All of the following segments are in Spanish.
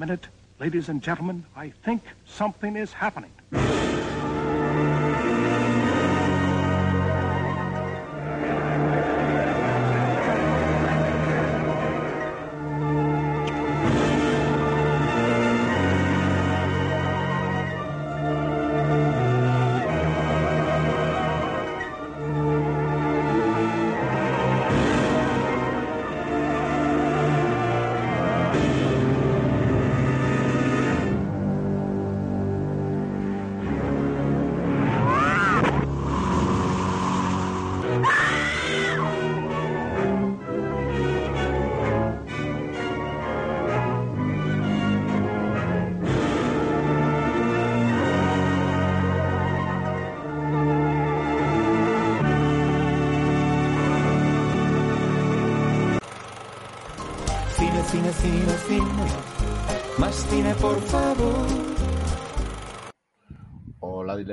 Minute. Ladies and gentlemen, I think something is happening.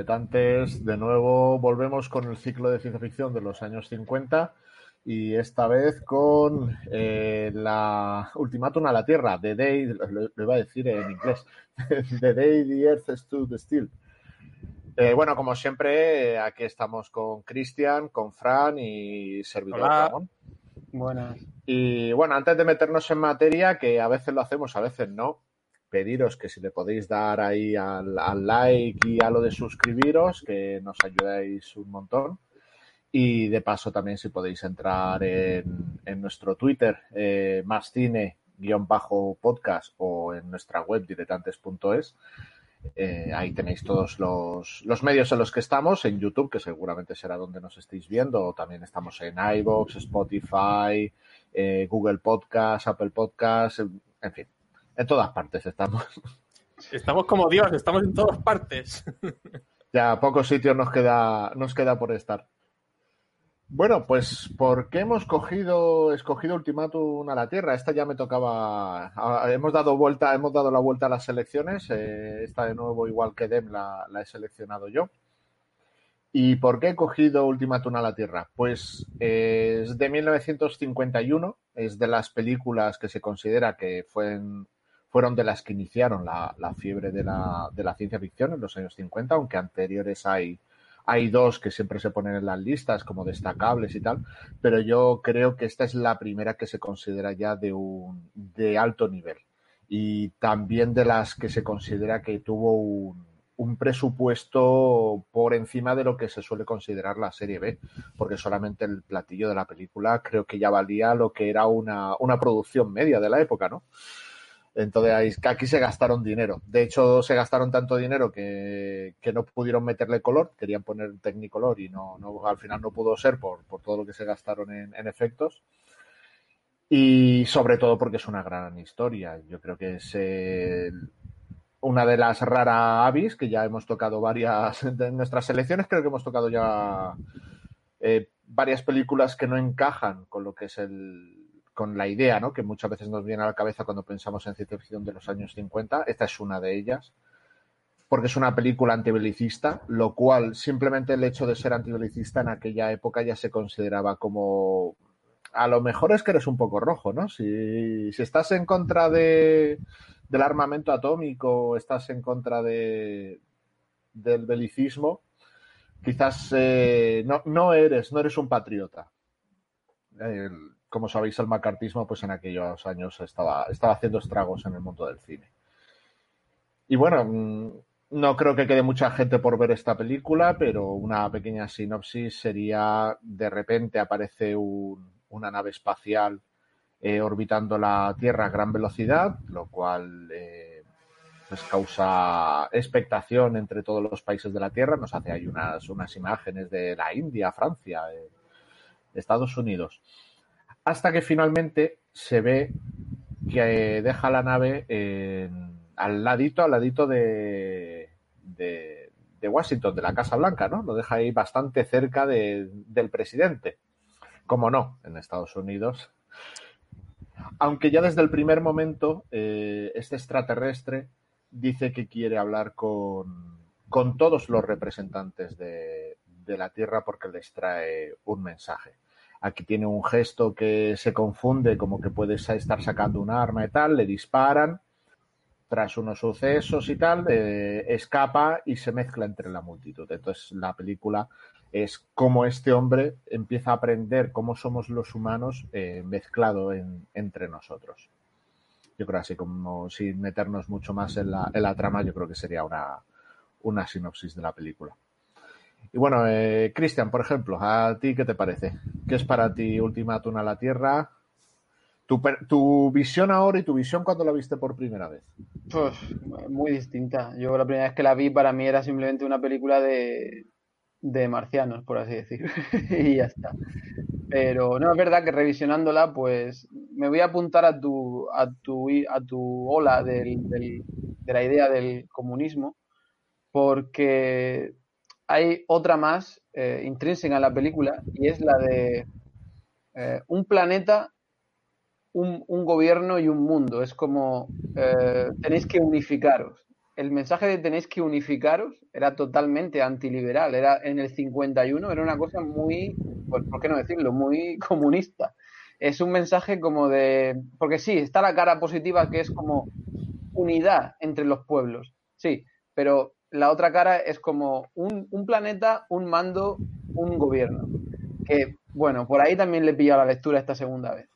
Diletantes, de nuevo volvemos con el ciclo de ciencia ficción de los años 50 y esta vez con eh, la Ultimátum a la Tierra, The Day, lo, lo iba a decir en inglés, The Day the Earth Stood Still. Eh, bueno, como siempre, aquí estamos con Cristian, con Fran y servidor Hola. Ramón. Buenas. Y bueno, antes de meternos en materia, que a veces lo hacemos, a veces no, pediros que si le podéis dar ahí al, like y a lo de suscribiros, que nos ayudáis un montón. Y de paso también si podéis entrar en, nuestro Twitter, eh, más cine guion bajo podcast o en nuestra web diletantes.es. Eh, ahí tenéis todos los, los medios en los que estamos, en YouTube, que seguramente será donde nos estéis viendo, o también estamos en iVoox, Spotify, eh, Google Podcast, Apple Podcast, en fin, en todas partes estamos. Estamos como Dios, estamos en todas partes. Ya pocos sitios nos queda, nos queda por estar. Bueno, pues ¿por qué hemos cogido, escogido Ultimátum a la Tierra? Esta ya me tocaba. Hemos dado vuelta, hemos dado la vuelta a las selecciones. eh, esta de nuevo, igual que Dem, la, la he seleccionado yo. ¿Y por qué he cogido Ultimátum a la Tierra? Pues eh, es de 1951, es de las películas que se considera que fueron, fueron de las que iniciaron la, la fiebre de la, de la ciencia ficción en los años 50, aunque anteriores hay, hay dos que siempre se ponen en las listas como destacables y tal, pero yo creo que esta es la primera que se considera ya de un de alto nivel y también de las que se considera que tuvo un, un presupuesto por encima de lo que se suele considerar la serie B, porque solamente el platillo de la película creo que ya valía lo que era una, una producción media de la época, ¿no? Entonces aquí se gastaron dinero. De hecho, se gastaron tanto dinero que, no pudieron meterle color, querían poner Technicolor y no, no, al final no pudo ser por, todo lo que se gastaron en, efectos. Y sobre todo porque es una gran historia. Yo creo que es una de las raras avis que ya hemos tocado varias de nuestras selecciones. Creo que hemos tocado ya eh, varias películas que no encajan con lo que es el con la idea, ¿no? Que muchas veces nos viene a la cabeza cuando pensamos en ciencia ficción de los años 50. Esta es una de ellas. Porque es una película antibelicista, lo cual simplemente el hecho de ser antibelicista en aquella época ya se consideraba como a lo mejor es que eres un poco rojo, ¿no? Si, si estás en contra de, del armamento atómico, estás en contra de, del belicismo, quizás eh, no, no eres, no eres un patriota. Como sabéis, el macartismo, pues en aquellos años estaba, estaba haciendo estragos en el mundo del cine. Y bueno, mm, no creo que quede mucha gente por ver esta película, pero una pequeña sinopsis sería, de repente aparece un- una nave espacial eh, orbitando la Tierra a gran velocidad, lo cual eh, pues causa expectación entre todos los países de la Tierra. Nos hace ahí unas, imágenes de la India, Francia, eh, Estados Unidos. Hasta que finalmente se ve que deja la nave al ladito, al ladito de, Washington, de la Casa Blanca, ¿no? Lo deja ahí bastante cerca de- del presidente. Como no, en Estados Unidos. Aunque ya desde el primer momento, eh, este extraterrestre dice que quiere hablar con, todos los representantes de la Tierra porque les trae un mensaje. Aquí tiene un gesto que se confunde, como que puede estar sacando un arma y tal, le disparan, tras unos sucesos y tal, eh, escapa y se mezcla entre la multitud. Entonces la película es cómo este hombre empieza a aprender cómo somos los humanos eh, mezclado en- entre nosotros. Yo creo así como sin meternos mucho más en la, en la trama, yo creo que sería una, una sinopsis de la película. Y bueno, eh, Cristian, por ejemplo, ¿a ti qué te parece? ¿Qué es para ti Ultimátum a la Tierra? Tu, tu visión ahora y tu visión cuando la viste por primera vez. Pues, muy distinta. Yo la primera vez que la vi para mí era simplemente una película de, de marcianos, por así decir. y ya está. Pero no es verdad que revisionándola, pues me voy a apuntar a tu, a tu, a tu ola del- de la idea del comunismo, porque hay otra más eh, intrínseca en la película y es la de eh, un planeta un, gobierno y un mundo. Es como eh, tenéis que unificaros. El mensaje de tenéis que unificaros era totalmente antiliberal. Era en el 51, era una cosa muy, pues, ¿por qué no decirlo? Muy comunista. Es un mensaje como de. Porque sí, está la cara positiva que es como unidad entre los pueblos. Sí, pero la otra cara es como un, planeta, un mando, un gobierno. Que, bueno, por ahí también le he pillado la lectura esta segunda vez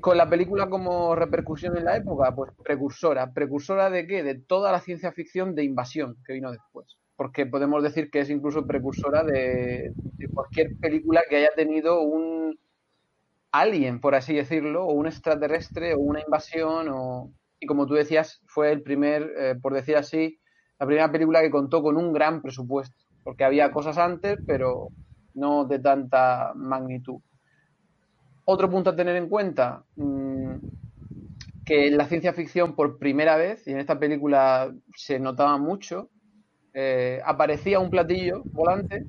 con la película como repercusión en la época, pues precursora. ¿Precursora de qué? De toda la ciencia ficción de invasión que vino después. Porque podemos decir que es incluso precursora de, de cualquier película que haya tenido un alien, por así decirlo, o un extraterrestre, o una invasión, o... y como tú decías, fue el primer, eh, por decir así, la primera película que contó con un gran presupuesto. Porque había cosas antes, pero no de tanta magnitud. Otro punto a tener en cuenta, mmm, que la ciencia ficción por primera vez, y en esta película se notaba mucho, eh, aparecía un platillo volante,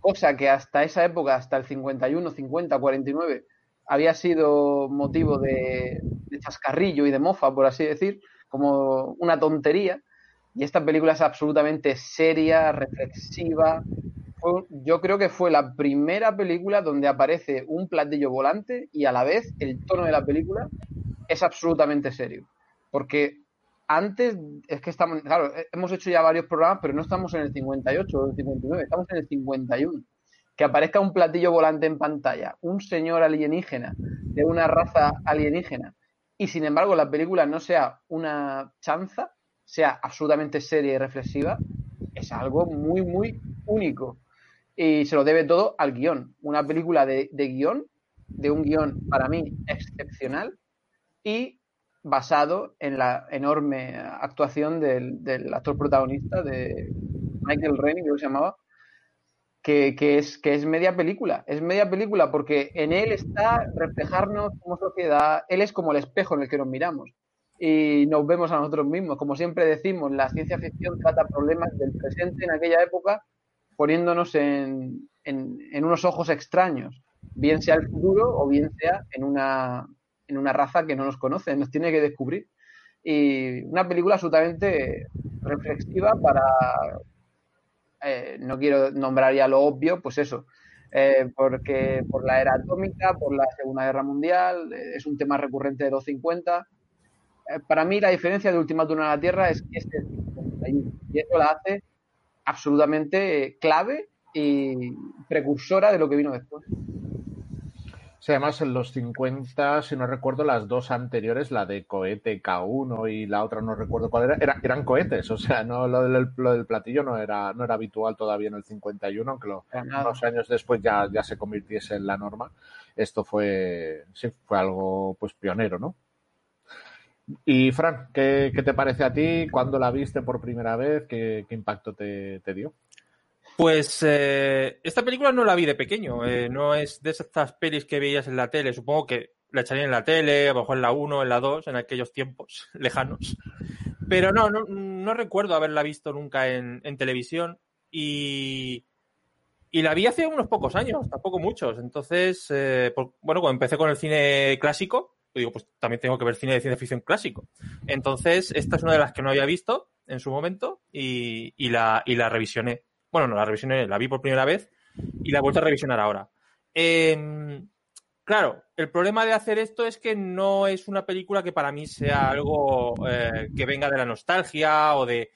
cosa que hasta esa época, hasta el 51, 50, 49, había sido motivo de chascarrillo y de mofa, por así decir, como una tontería. Y esta película es absolutamente seria, reflexiva, yo creo que fue la primera película donde aparece un platillo volante y a la vez el tono de la película es absolutamente serio. Porque antes, es que estamos, claro, hemos hecho ya varios programas, pero no estamos en el 58 o el 59, estamos en el 51. Que aparezca un platillo volante en pantalla, un señor alienígena de una raza alienígena, y sin embargo la película no sea una chanza, sea absolutamente seria y reflexiva, es algo muy, muy único y se lo debe todo al guion. Una película de, de, guion, de un guion para mí excepcional y basado en la enorme actuación del, del actor protagonista de Michael Rennie, que se llamaba, que, que, es, que es media película. Es media película porque en él está reflejarnos como sociedad, él es como el espejo en el que nos miramos y nos vemos a nosotros mismos. Como siempre decimos, la ciencia ficción trata problemas del presente en aquella época poniéndonos en, en, unos ojos extraños, bien sea el futuro o bien sea en una, en una raza que no nos conoce, nos tiene que descubrir. Y una película absolutamente reflexiva para, eh, no quiero nombrar ya lo obvio, pues eso, eh, porque por la era atómica, por la Segunda Guerra Mundial, eh, es un tema recurrente de los 50. Para mí la diferencia de Ultimátum a la Tierra es que este es 51 y eso la hace absolutamente clave y precursora de lo que vino después. Sí, además en los 50, si no recuerdo, las dos anteriores, la de cohete K1 y la otra no recuerdo cuál era, era eran cohetes, o sea, no lo del, lo del, platillo no era, no era habitual todavía en el 51, aunque lo, unos años después ya, ya se convirtiese en la norma. Esto fue, sí, fue algo pues pionero, ¿no? Y Fran, ¿qué, ¿qué, te parece a ti? ¿Cuándo la viste por primera vez? ¿Qué, qué impacto te, te, dio? Pues eh, esta película no la vi de pequeño, eh, no es de estas pelis que veías en la tele, supongo que la echarían en la tele, a lo mejor en la 1, en la 2, en aquellos tiempos lejanos. Pero no, no, no recuerdo haberla visto nunca en, en televisión y, y la vi hace unos pocos años, tampoco muchos. Entonces, eh, por- bueno, cuando empecé con el cine clásico, digo, pues también tengo que ver cine de ciencia ficción clásico. Entonces, esta es una de las que no había visto en su momento y, y la, y la revisioné. Bueno, no la revisioné, la vi por primera vez y la he vuelto a revisionar ahora. Em, claro, el problema de hacer esto es que no es una película que para mí sea algo eh, que venga de la nostalgia o de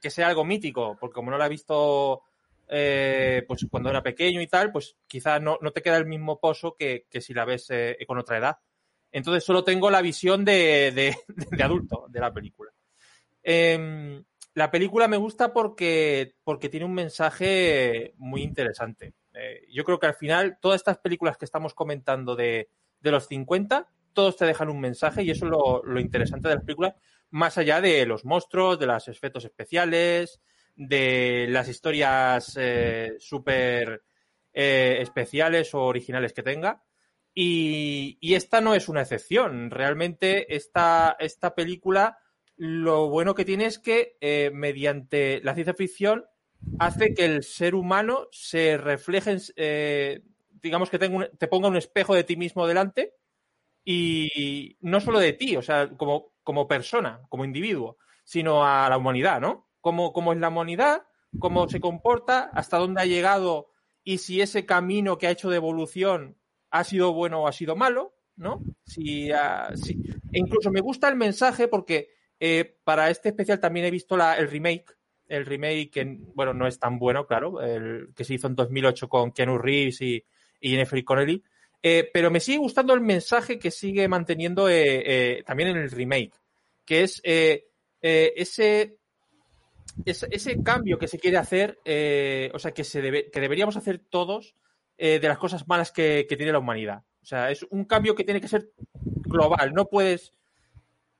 que sea algo mítico, porque como no la he visto eh, pues cuando era pequeño y tal, pues quizás no, no te queda el mismo pozo que, que si la ves eh, con otra edad. Entonces solo tengo la visión de, adulto de la película. Em, la película me gusta porque, tiene un mensaje muy interesante. Eh, yo creo que al final todas estas películas que estamos comentando de, los 50, todos te dejan un mensaje y eso es lo, interesante de las películas, más allá de los monstruos, de los efectos especiales, de las historias eh, súper eh, especiales o originales que tenga. Y, esta no es una excepción. Realmente esta, esta película lo bueno que tiene es que eh, mediante la ciencia ficción hace que el ser humano se refleje, en, eh, digamos que tenga un- te ponga un espejo de ti mismo delante y no solo de ti, o sea, como, como persona, como individuo, sino a la humanidad, ¿no? Cómo, cómo es la humanidad, cómo se comporta, hasta dónde ha llegado y si ese camino que ha hecho de evolución ha sido bueno o ha sido malo, ¿no? Si, si- E incluso me gusta el mensaje porque eh, para este especial también he visto el remake, el remake bueno, no es tan bueno, claro, el que se hizo en 2008 con Keanu Reeves y, y Jennifer Connelly, eh, pero me sigue gustando el mensaje que sigue manteniendo eh, también en el remake, que es ese, ese, cambio que se quiere hacer, o sea, que, se debe, que deberíamos hacer todos eh, de las cosas malas que, que tiene la humanidad. O sea, es un cambio que tiene que ser global, no puedes...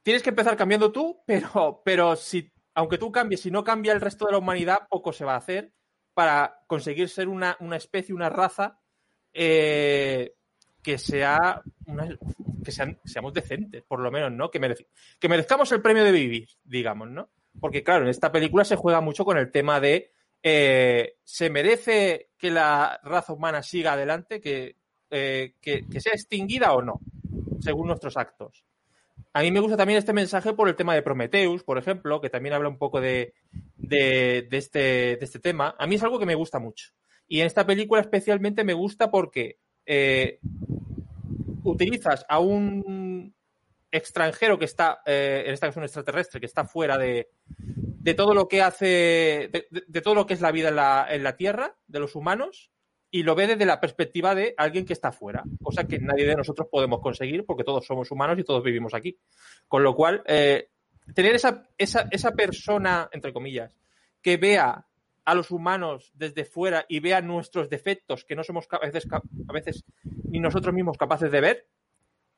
Tienes que empezar cambiando tú, pero, pero si, aunque tú cambies, si no cambia el resto de la humanidad, poco se va a hacer para conseguir ser una, una especie, una raza eh, que sea que seamos decentes, por lo menos, ¿no? Que, que merezcamos el premio de vivir, digamos, ¿no? Porque, claro, en esta película se juega mucho con el tema de eh, ¿se merece que la raza humana siga adelante, que, eh, que, que sea extinguida o no, según nuestros actos? A mí me gusta también este mensaje por el tema de Prometheus, por ejemplo, que también habla un poco de, de, este, de este tema. A mí es algo que me gusta mucho. Y en esta película especialmente me gusta porque eh, utilizas a un extranjero que está, en esta ocasión un extraterrestre, que está fuera de, de todo lo que hace, de, todo lo que es la vida en la, en la Tierra, de los humanos, y lo ve desde la perspectiva de alguien que está fuera, cosa que nadie de nosotros podemos conseguir porque todos somos humanos y todos vivimos aquí. Con lo cual, eh, tener esa, esa, esa persona, entre comillas, que vea a los humanos desde fuera y vea nuestros defectos que no somos a veces, a veces ni nosotros mismos capaces de ver,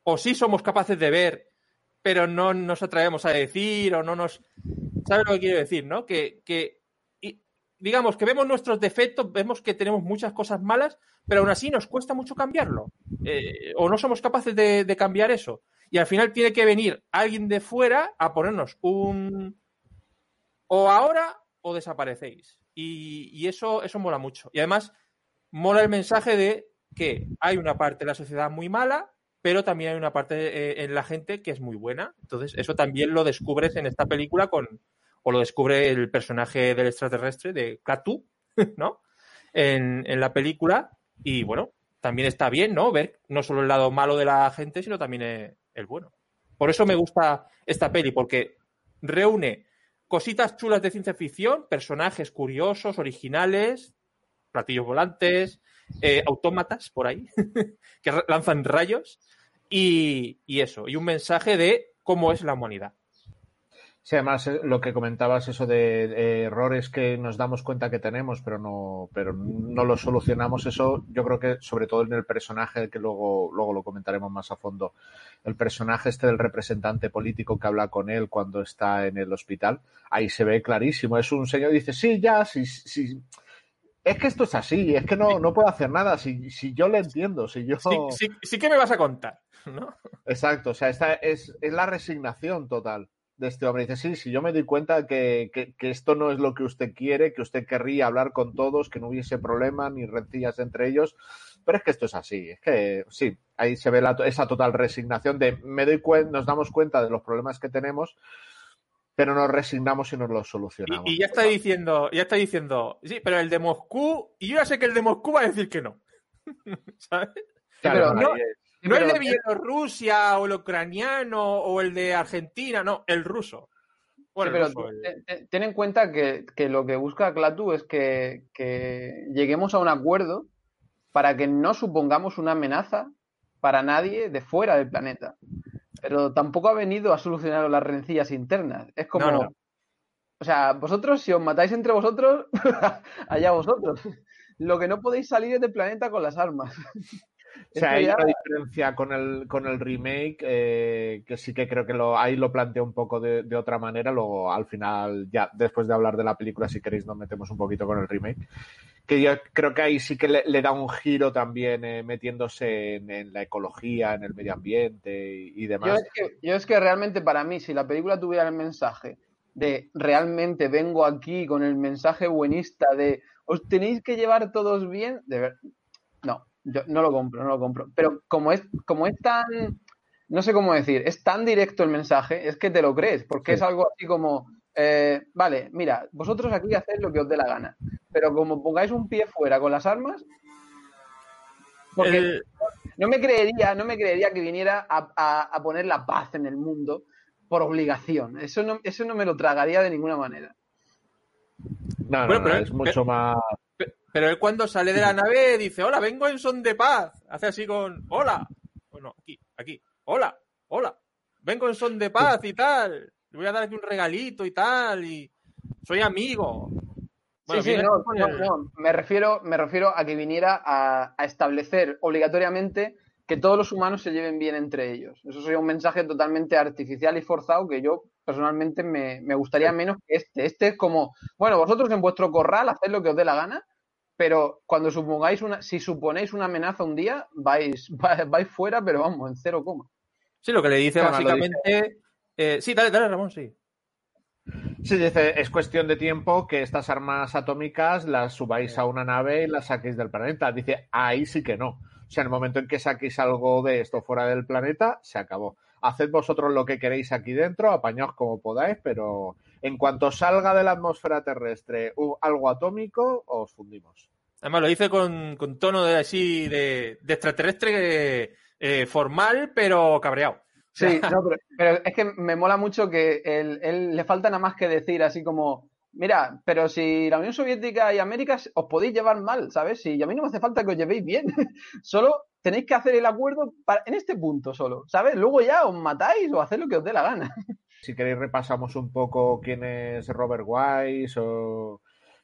o sí somos capaces de ver, pero no nos atrevemos a decir o no nos... ¿Sabes lo que quiero decir, no? Que, que digamos que vemos nuestros defectos, vemos que tenemos muchas cosas malas, pero aún así nos cuesta mucho cambiarlo. Eh, o no somos capaces de, de cambiar eso. Y al final tiene que venir alguien de fuera a ponernos un... O ahora o desaparecéis. Y, y eso, eso mola mucho. Y además, mola el mensaje de que hay una parte de la sociedad muy mala, pero también hay una parte eh, en la gente que es muy buena. Entonces, eso también lo descubres en esta película con, o lo descubre el personaje del extraterrestre de Klaatu, ¿no? En, la película. Y bueno, también está bien, ¿no? Ver no solo el lado malo de la gente, sino también eh, el bueno. Por eso me gusta esta peli, porque reúne cositas chulas de ciencia ficción, personajes curiosos, originales, platillos volantes, eh, autómatas por ahí, que lanzan rayos, y eso, y un mensaje de cómo es la humanidad. Sí, además eh, lo que comentabas, eso de, de errores que nos damos cuenta que tenemos, pero no, pero no los solucionamos, eso yo creo que sobre todo en el personaje, que luego, luego lo comentaremos más a fondo, el personaje este del representante político que habla con él cuando está en el hospital, ahí se ve clarísimo, es un señor que dice, sí, ya, sí, sí, Es que esto es así, es que no, no puedo hacer nada. Si, si yo le entiendo, si yo. Sí, sí, sí que me vas a contar, ¿no? Exacto, o sea, esta es, es la resignación total de este hombre. Dice, sí, sí, yo me doy cuenta que, que, que, esto no es lo que usted quiere, que usted querría hablar con todos, que no hubiese problema ni rencillas entre ellos, pero es que esto es así, es que sí, ahí se ve la, esa total resignación de me doy cuenta, nos damos cuenta de los problemas que tenemos, pero nos resignamos y nos los solucionamos. Y, y, ya está diciendo, ya está diciendo, sí, pero el de Moscú, y yo ya sé que el de Moscú va a decir que no. ¿Sabes? Claro, pero no, ahí es. No pero- el de Bielorrusia o el ucraniano o el de Argentina, no, el ruso. Bueno, Sí, el pero ruso, el- ten en cuenta que, que lo que busca Clatu es que, que lleguemos a un acuerdo para que no supongamos una amenaza para nadie de fuera del planeta. Pero tampoco ha venido a solucionar las rencillas internas. Es como, No, no. o sea, vosotros, si os matáis entre vosotros, allá vosotros. Lo que no podéis salir es del planeta con las armas. O sea, hay ya- una diferencia con el, con el remake eh, que sí que creo que lo, ahí lo planteo un poco de, de otra manera. Luego, al final, ya después de hablar de la película, si queréis, nos metemos un poquito con el remake. Que yo creo que ahí sí que le, le da un giro también eh, metiéndose en, en la ecología, en el medio ambiente y, y Yo demás. es, que, yo es que realmente para mí, si la película tuviera el mensaje de realmente vengo aquí con el mensaje buenista de os tenéis que llevar todos bien, de ver, no, yo no lo compro, no lo compro. Pero como es, como es tan, no sé cómo decir, es tan directo el mensaje, es que te lo crees, porque Sí. es algo así como, eh, vale, mira, vosotros aquí hacéis lo que os dé la gana, pero como pongáis un pie fuera con las armas, porque no me creería, no me creería que viniera a, a- a poner la paz en el mundo por obligación. Eso no, eso no me lo tragaría de ninguna manera. No, no, Bueno, no, pero- es mucho más. Pe- Pero él cuando sale de la nave dice, hola, vengo en son de paz. Hace así con, hola. Bueno, aquí, aquí, hola, hola. Vengo en son de paz y tal. Le voy a dar aquí un regalito y tal. Y soy amigo. Bueno, sí, sí, viene no. Me refiero, me refiero a que viniera a, a establecer obligatoriamente que todos los humanos se lleven bien entre ellos. Eso sería un mensaje totalmente artificial y forzado que yo personalmente me, me gustaría menos que este. Este es como, bueno, vosotros en vuestro corral haced lo que os dé la gana, pero cuando supongáis una, si suponéis una amenaza un día, vais, vais, vais fuera, pero vamos, en cero coma. Sí, lo que le dice básicamente... eh, sí, dale, dale, Ramón, sí. Sí, dice, es cuestión de tiempo que estas armas atómicas las subáis a una nave y las saquéis del planeta. Dice, ahí sí que no. O sea, en el momento en que saquéis algo de esto fuera del planeta, se acabó. Haced vosotros lo que queréis aquí dentro, apañaos como podáis, pero en cuanto salga de la atmósfera terrestre algo atómico, os fundimos. Además lo dice con, con tono de así de, de extraterrestre eh, formal, pero cabreado. Sí, no, pero, pero es que me mola mucho que él, él le falta nada más que decir así como, mira, pero si la Unión Soviética y América os podéis llevar mal, ¿sabes? Si a mí no me hace falta que os llevéis bien, solo tenéis que hacer el acuerdo para- en este punto solo, ¿sabes? Luego ya os matáis o hacéis lo que os dé la gana. Si queréis repasamos un poco quién es Robert Wise o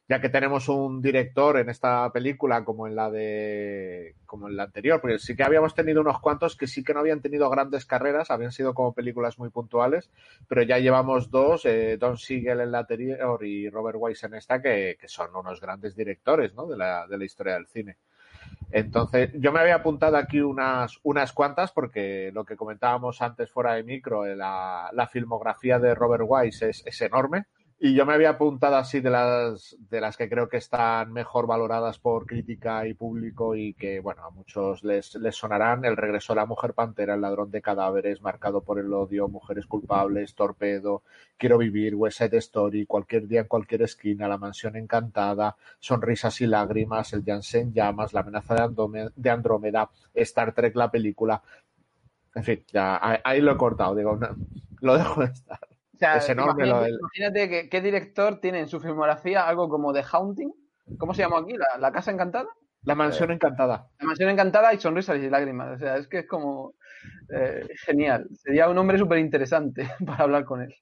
ya que tenemos un director en esta película como en la de como en la anterior, porque sí que habíamos tenido unos cuantos que sí que no habían tenido grandes carreras, habían sido como películas muy puntuales, pero ya llevamos dos, eh, Don Siegel en la anterior y Robert Wise en esta, que, que son unos grandes directores ¿no? de, la, de la historia del cine. Entonces, yo me había apuntado aquí unas, unas cuantas porque lo que comentábamos antes fuera de micro, eh, la, la filmografía de Robert Wise es, es enorme. Y yo me había apuntado así de las, de las que creo que están mejor valoradas por crítica y público y que, bueno, a muchos les, les sonarán El regreso de la mujer pantera, El ladrón de cadáveres, Marcado por el odio, Mujeres culpables, Torpedo, Quiero vivir, West Side Story, Cualquier día en cualquier esquina, La mansión encantada, Sonrisas y lágrimas, El Jansen llamas, La amenaza de Andrómeda, de Andrómeda, Star Trek la película. En fin, ya ahí, ahí lo he cortado, digo, lo dejo de estar. Sea, Es enorme imagínate, lo del- imagínate que, qué director tiene en su filmografía algo como The Haunting, ¿cómo se llama aquí? ¿La, la Casa Encantada? La mansión encantada. La Mansión Encantada y Sonrisas y Lágrimas. O sea, es que es como eh, genial. Sería un hombre súper interesante para hablar con él.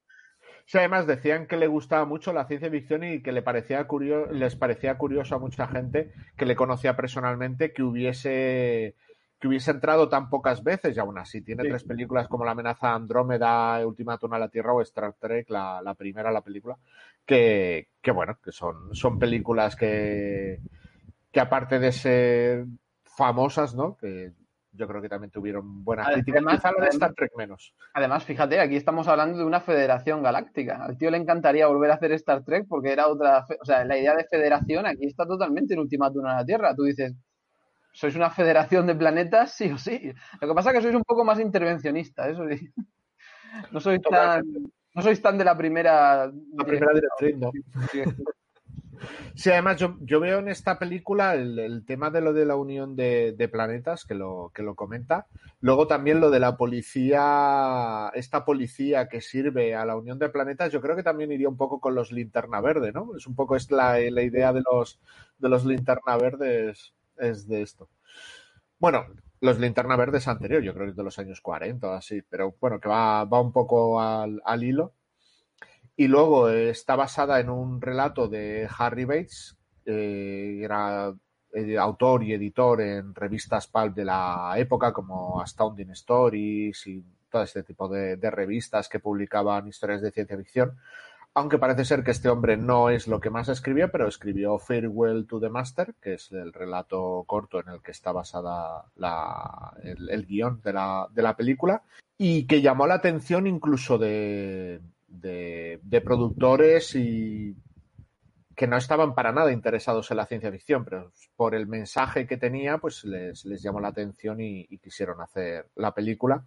Sí, además decían que le gustaba mucho la ciencia ficción y que le parecía curio- les parecía curioso a mucha gente que le conocía personalmente que hubiese que hubiese entrado tan pocas veces y aún así tiene Sí. tres películas como La amenaza Andrómeda, Ultimátum a la Tierra o Star Trek, la, la primera, la película, que, que bueno, que son, son películas que, que aparte de ser famosas, ¿no? Que yo creo que también tuvieron buena Además- crítica. Quizá la de además- Star Trek menos. Además, fíjate, aquí estamos hablando de una federación galáctica. Al tío le encantaría volver a hacer Star Trek porque era otra. O sea, la idea de federación aquí está totalmente en Ultimátum a la Tierra. Tú dices, sois una federación de planetas, sí o sí. Lo que pasa es que sois un poco más intervencionista, eso sí. No sois tan. No sois tan de la primera. La primera directriz, ¿no? Sí, además yo, yo veo en esta película el, el tema de lo de la unión de, de planetas, que lo, que lo comenta. Luego también lo de la policía, esta policía que sirve a la unión de planetas, yo creo que también iría un poco con los linterna verde, ¿no? Es un poco es la, la idea de los, de los linterna verdes, es de esto. Bueno, los linterna verdes anterior, yo creo que es de los años 40 o así, pero bueno, que va, va un poco al, al hilo. Y luego eh, está basada en un relato de Harry Bates, eh, era eh, autor y editor en revistas pulp de la época como Astounding Stories y todo este tipo de, de revistas que publicaban historias de ciencia ficción. Aunque parece ser que este hombre no es lo que más escribió, pero escribió Farewell to the Master, que es el relato corto en el que está basada la- el, el guion de la, de la película, y que llamó la atención incluso de, de, productores y que no estaban para nada interesados en la ciencia ficción, pero por el mensaje que tenía, pues les, les llamó la atención y, quisieron hacer la película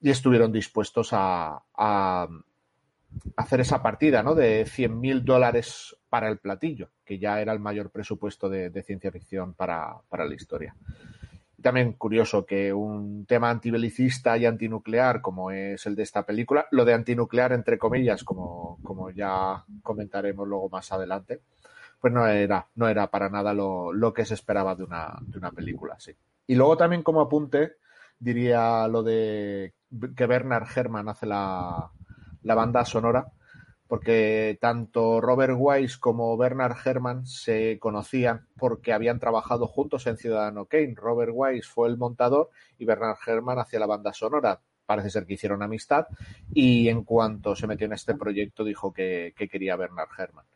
y estuvieron dispuestos a hacer esa partida, ¿no? De 100 mil dólares para el platillo, que ya era el mayor presupuesto de, ciencia ficción para, para la historia. También curioso que un tema antibelicista y antinuclear como es el de esta película, lo de antinuclear entre comillas, como, como ya comentaremos luego más adelante, pues no era, no era para nada lo, lo que se esperaba de una, de una película así. Y luego también como apunte diría lo de que Bernard Herrmann hace la, la banda sonora, porque tanto Robert Wise como Bernard Herrmann se conocían porque habían trabajado juntos en Ciudadano Kane. Robert Wise fue el montador y Bernard Herrmann hacía la banda sonora. Parece ser que hicieron amistad y en cuanto se metió en este proyecto dijo que, que quería Bernard Herrmann.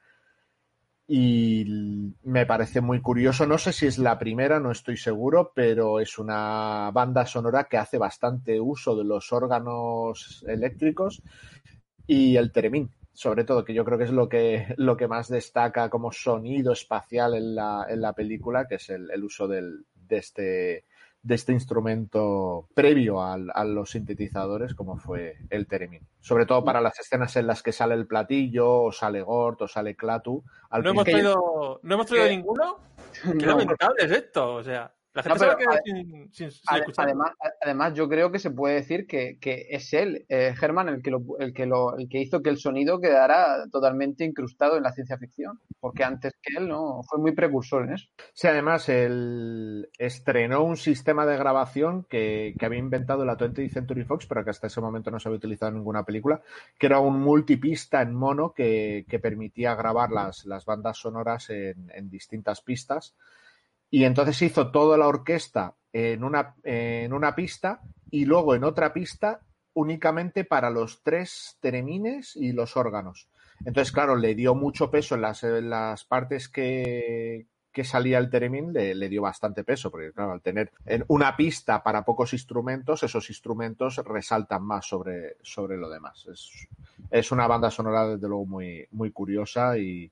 Y me parece muy curioso, no sé si es la primera, no estoy seguro, pero es una banda sonora que hace bastante uso de los órganos eléctricos y el teremín, sobre todo, que yo creo que es lo que, lo que más destaca como sonido espacial en la, en la película, que es el, el uso del, de, este, de este instrumento previo al- a los sintetizadores, como fue el teremín. Sobre todo para las escenas en las que sale el platillo, o sale Gort, o sale Clatu. Al No hemos traído, ¿no hemos traído que- ninguno. Qué No, lamentable es esto. O sea, la gente No, se va a pero quedar ade- sin, sin, sin Ade- escuchar. Además, además, yo creo que se puede decir que, que es él, eh, Herman, el que, lo, el, que lo, el que hizo que el sonido quedara totalmente incrustado en la ciencia ficción. Porque antes que él no fue muy precursor en eso. Sí, además, él estrenó un sistema de grabación que, que había inventado la 20th Century Fox, pero que hasta ese momento no se había utilizado en ninguna película, que era un multipista en mono que, que permitía grabar las, las bandas sonoras en, en distintas pistas. Y entonces hizo toda la orquesta en una, en una pista y luego en otra pista únicamente para los tres teremines y los órganos. Entonces, claro, le dio mucho peso en las, las partes que, que salía el teremín, le, le dio bastante peso, porque claro, al tener en una pista para pocos instrumentos, esos instrumentos resaltan más sobre, sobre lo demás. Es, es una banda sonora, desde luego, muy, muy curiosa y,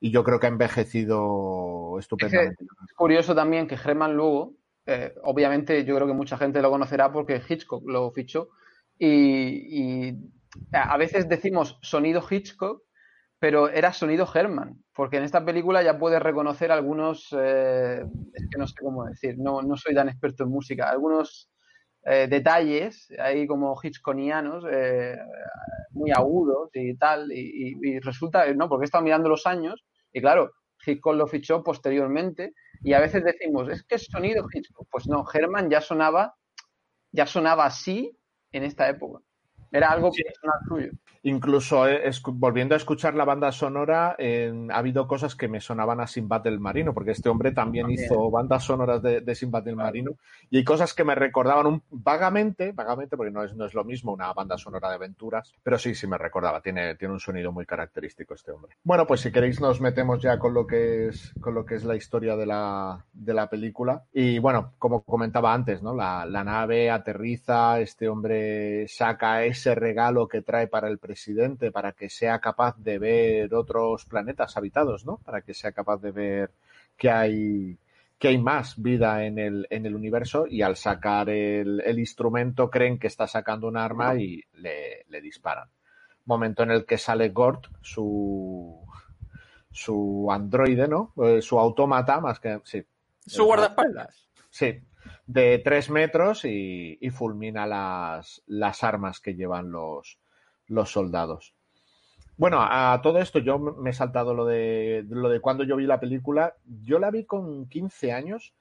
y yo creo que ha envejecido estupendamente. Es curioso también que Herman luego, eh, obviamente yo creo que mucha gente lo conocerá porque Hitchcock lo fichó y, a veces decimos sonido Hitchcock, pero era sonido Herman, porque en esta película ya puedes reconocer algunos, eh, es que no sé cómo decir, no, no soy tan experto en música, algunos eh, detalles ahí como hitchconianos, eh, muy agudos y tal, y- y resulta, no, porque he estado mirando los años y claro, Hitchcock lo fichó posteriormente y a veces decimos, es que es sonido Hitchcock. Pues no, Herman ya sonaba, ya sonaba así en esta época. Era algo personal suyo. Incluso eh, volviendo a escuchar la banda sonora, en- ha habido cosas que me sonaban a Sinbad el Marino, porque este hombre también, También. hizo bandas sonoras de, de Sinbad el Marino, y hay cosas que me recordaban un, vagamente, vagamente, porque no es, no es lo mismo una banda sonora de aventuras, pero sí, sí me recordaba, tiene, tiene un sonido muy característico este hombre. Bueno, pues si queréis nos metemos ya con lo que es, con lo que es la historia de la, de la película. Y bueno, como comentaba antes, ¿no? La, la nave aterriza, este hombre saca ese regalo que trae para el presidente para que sea capaz de ver otros planetas habitados, ¿no? Para que sea capaz de ver que hay que hay más vida en el, en el universo y al sacar el, el instrumento creen que está sacando un arma y le, le disparan. Momento en el que sale Gort, su, su androide, ¿no? Eh, su autómata, más que. Sí, Su guardaespaldas. sí. De tres metros y, fulmina las, las armas que llevan los, los soldados. Bueno, a todo esto yo me he saltado lo de, lo de cuando yo vi la película. Yo la vi con 15 años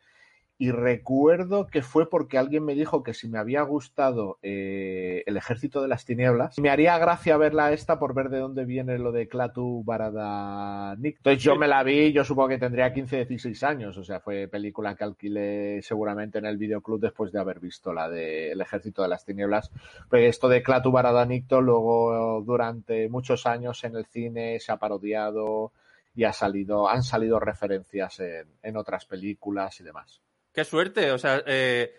y recuerdo que fue porque alguien me dijo que si me había gustado eh, El Ejército de las Tinieblas, me haría gracia verla esta por ver de dónde viene lo de Klaatu Barada Nick. Entonces yo me la vi, yo supongo que tendría 15, 16 años, o sea, fue película que alquilé seguramente en el videoclub después de haber visto la de El Ejército de las Tinieblas. Pues esto de Klaatu Barada Nicto luego durante muchos años en el cine se ha parodiado y ha salido, han salido referencias en, en otras películas y demás. Qué suerte. O sea, eh,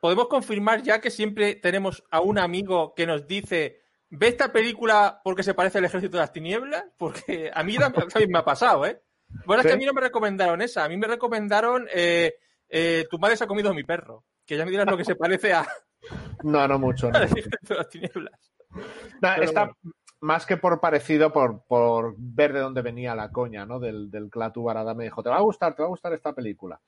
podemos confirmar ya que siempre tenemos a un amigo que nos dice. ¿Ve esta película porque se parece al Ejército de las Tinieblas? Porque a mí también me ha pasado, ¿eh? Bueno, es que a mí no me recomendaron esa. A mí me recomendaron eh, eh, Tu madre se ha comido a mi perro. Que ya me dirás lo que se parece a, No, no mucho. no las Tinieblas. No, está bueno. más que por parecido, por, por ver de dónde venía la coña, ¿no? Del, del Clatu Barada me dijo, te va a gustar, te va a gustar esta película.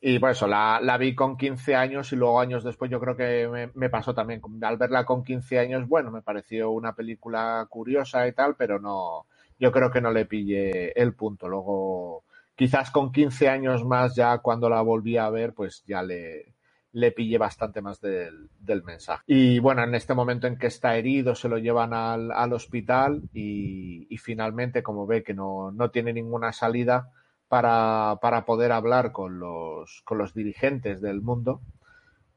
Y por eso, la, la vi con 15 años y luego años después yo creo que me, pasó también. Al verla con 15 años, bueno, me pareció una película curiosa y tal, pero no, yo creo que no le pillé el punto. Luego, quizás con 15 años más ya cuando la volví a ver, pues ya le, le pillé bastante más del, del mensaje. Y bueno, en este momento en que está herido, se lo llevan al, al hospital y, y finalmente, como ve que no, no tiene ninguna salida para, para poder hablar con los, con los dirigentes del mundo,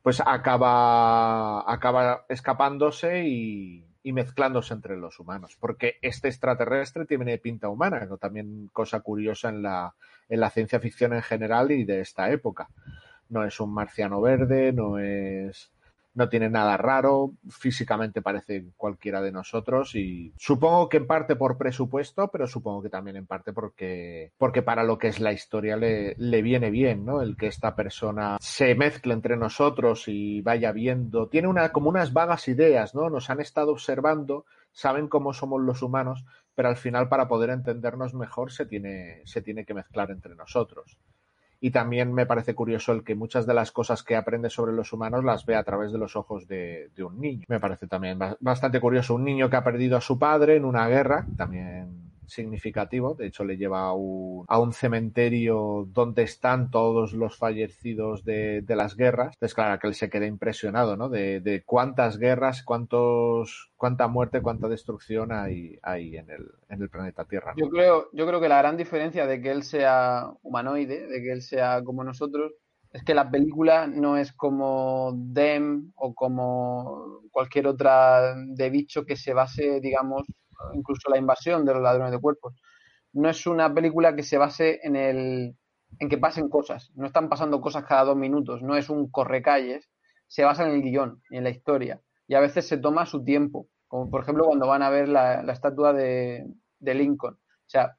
pues acaba, acaba escapándose y, mezclándose entre los humanos, porque este extraterrestre tiene pinta humana, ¿no? también cosa curiosa en la, en la ciencia ficción en general y de esta época. No es un marciano verde, no es, no tiene nada raro, físicamente parece cualquiera de nosotros y supongo que en parte por presupuesto, pero supongo que también en parte porque, porque para lo que es la historia le, le viene bien, ¿no? El que esta persona se mezcle entre nosotros y vaya viendo, tiene una, como unas vagas ideas, ¿no? Nos han estado observando, saben cómo somos los humanos, pero al final para poder entendernos mejor se tiene, se tiene que mezclar entre nosotros. Y también me parece curioso el que muchas de las cosas que aprende sobre los humanos las ve a través de los ojos de, de un niño. Me parece también ba- bastante curioso. Un niño que ha perdido a su padre en una guerra, también significativo. De hecho, le lleva a un, a un cementerio donde están todos los fallecidos de, las guerras. Entonces, claro, que él se queda impresionado, ¿no? De, de cuántas guerras, cuántos, cuánta muerte, cuánta destrucción hay, hay en, el, en el planeta Tierra. ¿no? Yo creo, yo creo que la gran diferencia de que él sea humanoide, de que él sea como nosotros, es que la película no es como Dem o como cualquier otra de bicho que se base, digamos, incluso la invasión de los ladrones de cuerpos. No es una película que se base en el en que pasen cosas. No están pasando cosas cada dos minutos. No es un correcalles. Se basa en el guion en la historia. Y a veces se toma su tiempo. Como por ejemplo cuando van a ver la, la estatua de, de Lincoln. O sea,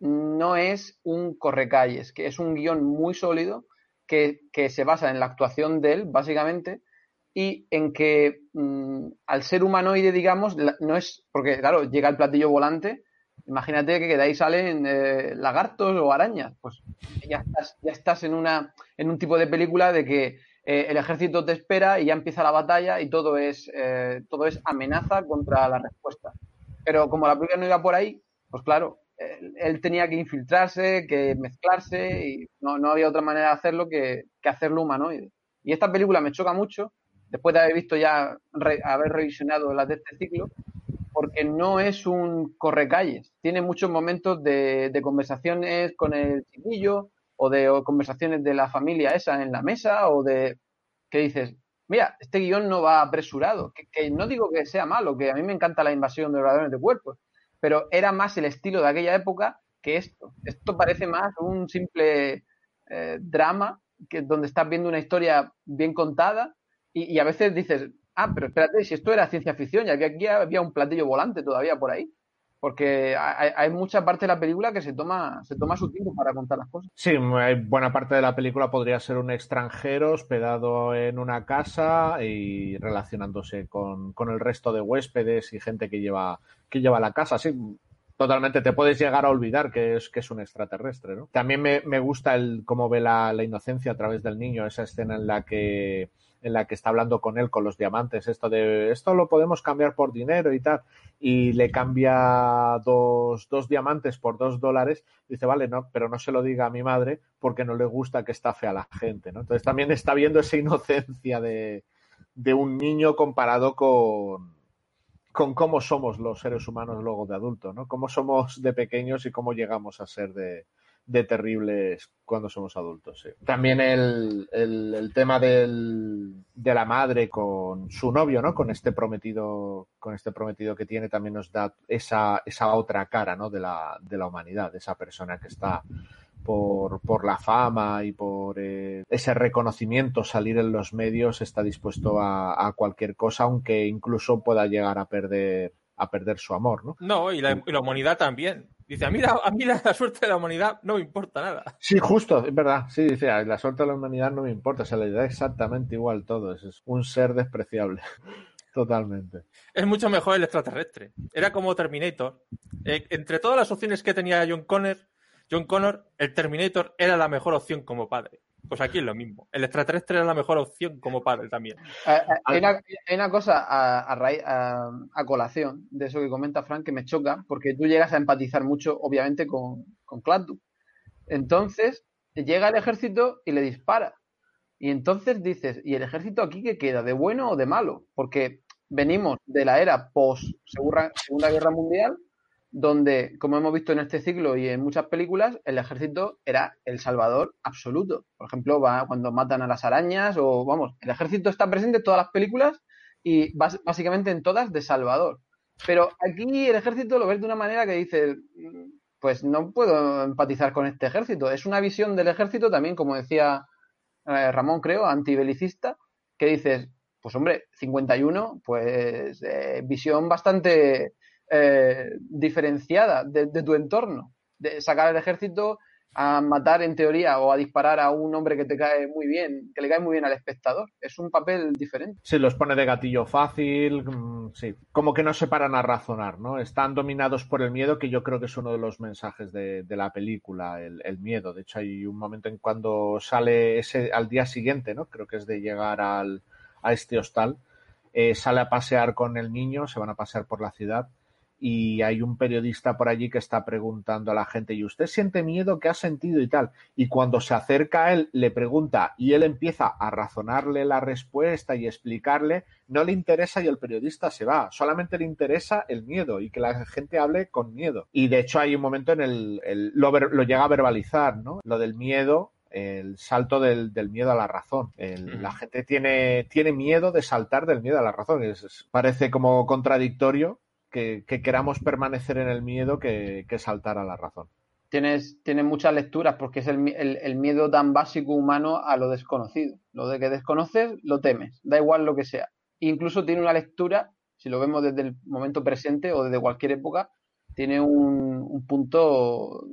no es un correcalles, que es un guion muy sólido que, que se basa en la actuación de él, básicamente, y en que mm, al ser humanoide, digamos, no es, porque claro, llega el platillo volante, imagínate que de ahí salen eh, lagartos o arañas, pues ya estás, ya estás en, una, en un tipo de película de que eh, el ejército te espera y ya empieza la batalla y todo es, eh, todo es amenaza contra la respuesta. Pero como la película no iba por ahí, pues claro, él, él tenía que infiltrarse, que mezclarse y no, no había otra manera de hacerlo que, que hacerlo humanoide. Y esta película me choca mucho después de haber visto ya, haber revisionado las de este ciclo, porque no es un correcalles. Tiene muchos momentos de, conversaciones con el chiquillo o de conversaciones de la familia esa en la mesa o de que dices, mira, este guion no va apresurado, que, que no digo que sea malo, que a mí me encanta la invasión de oradores de cuerpos, pero era más el estilo de aquella época que esto. Esto parece más un simple eh, drama que donde estás viendo una historia bien contada y, a veces dices, ah, pero espérate, si esto era ciencia ficción y aquí, aquí había un platillo volante todavía por ahí. Porque hay, hay mucha parte de la película que se toma, se toma su tiempo para contar las cosas. Sí, buena parte de la película podría ser un extranjero hospedado en una casa y relacionándose con, con el resto de huéspedes y gente que lleva, que lleva la casa. Sí, totalmente te puedes llegar a olvidar que es, que es un extraterrestre, ¿no? También me, me gusta el cómo ve la, inocencia a través del niño, esa escena en la que en la que está hablando con él con los diamantes, esto de esto lo podemos cambiar por dinero y tal, y le cambia dos, dos diamantes por dos dólares, dice, vale, no, pero no se lo diga a mi madre porque no le gusta que estafe a la gente, ¿no? Entonces también está viendo esa inocencia de, de un niño comparado con, con cómo somos los seres humanos luego de adulto, ¿no? Cómo somos de pequeños y cómo llegamos a ser de, de terribles cuando somos adultos. También el, el, el tema del, de la madre con su novio, ¿no? Con este prometido, con este prometido que tiene, también nos da esa, esa otra cara, ¿no? De la, de la humanidad, de esa persona que está por, por la fama y por eh, ese reconocimiento, salir en los medios, está dispuesto a, a cualquier cosa, aunque incluso pueda llegar a perder a perder su amor, ¿no? No, y la, y la humanidad también. Dice, a mí, la, a mí la, la, suerte de la humanidad no me importa nada. Sí, justo, es verdad. Sí, dice, la suerte de la humanidad no me importa. Se le da exactamente igual todo. Es un ser despreciable. Totalmente. Es mucho mejor el extraterrestre. Era como Terminator. Eh, entre todas las opciones que tenía John Connor, John Connor, el Terminator era la mejor opción como padre. Pues aquí es lo mismo. El extraterrestre era la mejor opción como padre también. Eh, hay, una, hay una, cosa a, a, a, a, colación de eso que comenta Frank que me choca, porque tú llegas a empatizar mucho, obviamente, con, con Clatu. Entonces, llega el ejército y le dispara. Y entonces dices, ¿y el ejército aquí qué queda? ¿De bueno o de malo? Porque venimos de la era post Segunda Guerra Mundial donde, como hemos visto en este ciclo y en muchas películas, el ejército era el salvador absoluto. Por ejemplo, va cuando matan a las arañas o, vamos, el ejército está presente en todas las películas y básicamente en todas de salvador. Pero aquí el ejército lo ves de una manera que dices, pues no puedo empatizar con este ejército. Es una visión del ejército también, como decía eh, Ramón, creo, antibelicista, que dices, pues hombre, 51, pues eh, visión bastante eh, diferenciada de, tu entorno. De sacar al ejército a matar en teoría o a disparar a un hombre que te cae muy bien, que le cae muy bien al espectador. Es un papel diferente. Sí, los pone de gatillo fácil, sí, como que no se paran a razonar, ¿no? Están dominados por el miedo, que yo creo que es uno de los mensajes de, la película, el, el, miedo. De hecho, hay un momento en cuando sale ese al día siguiente, ¿no? Creo que es de llegar al, a este hostal, eh, sale a pasear con el niño, se van a pasear por la ciudad y hay un periodista por allí que está preguntando a la gente, ¿y usted siente miedo? ¿Qué ha sentido y tal? Y cuando se acerca a él, le pregunta y él empieza a razonarle la respuesta y explicarle, no le interesa y el periodista se va, solamente le interesa el miedo y que la gente hable con miedo. Y de hecho hay un momento en el, el lo, lo, llega a verbalizar, ¿no? Lo del miedo el salto del, del, miedo a la razón. El, la gente tiene, tiene miedo de saltar del miedo a la razón. Es, es, parece como contradictorio, que, que, queramos permanecer en el miedo que, que, saltar a la razón. Tienes, tienes muchas lecturas porque es el, el, el, miedo tan básico humano a lo desconocido. Lo de que desconoces, lo temes, da igual lo que sea. Incluso tiene una lectura, si lo vemos desde el momento presente o desde cualquier época, tiene un, un punto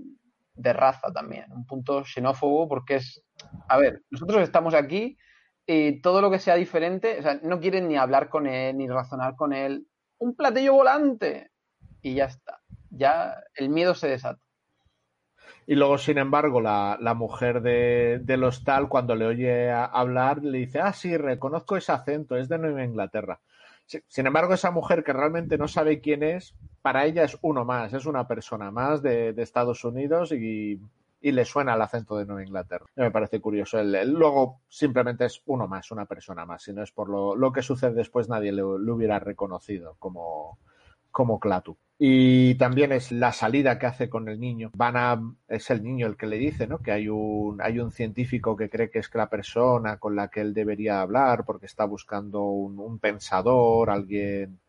de raza también, un punto xenófobo porque es, a ver, nosotros estamos aquí y todo lo que sea diferente, o sea, no quieren ni hablar con él, ni razonar con él, un platillo volante. Y ya está. Ya el miedo se desata. Y luego, sin embargo, la, la mujer de, del hostal, cuando le oye hablar, le dice, ah, sí, reconozco ese acento, es de Nueva Inglaterra. Sin embargo, esa mujer que realmente no sabe quién es, para ella es uno más, es una persona más de, de Estados Unidos y y le suena el acento de Nueva Inglaterra. Me parece curioso. El, el- luego simplemente es uno más, una persona más. Si no es por lo, lo que sucede después, nadie le hubiera reconocido como, como Clatu. Y también es la salida que hace con el niño. Van a, es el niño el que le dice, ¿no? Que hay un, hay un científico que cree que es la persona con la que él debería hablar porque está buscando un, pensador, alguien,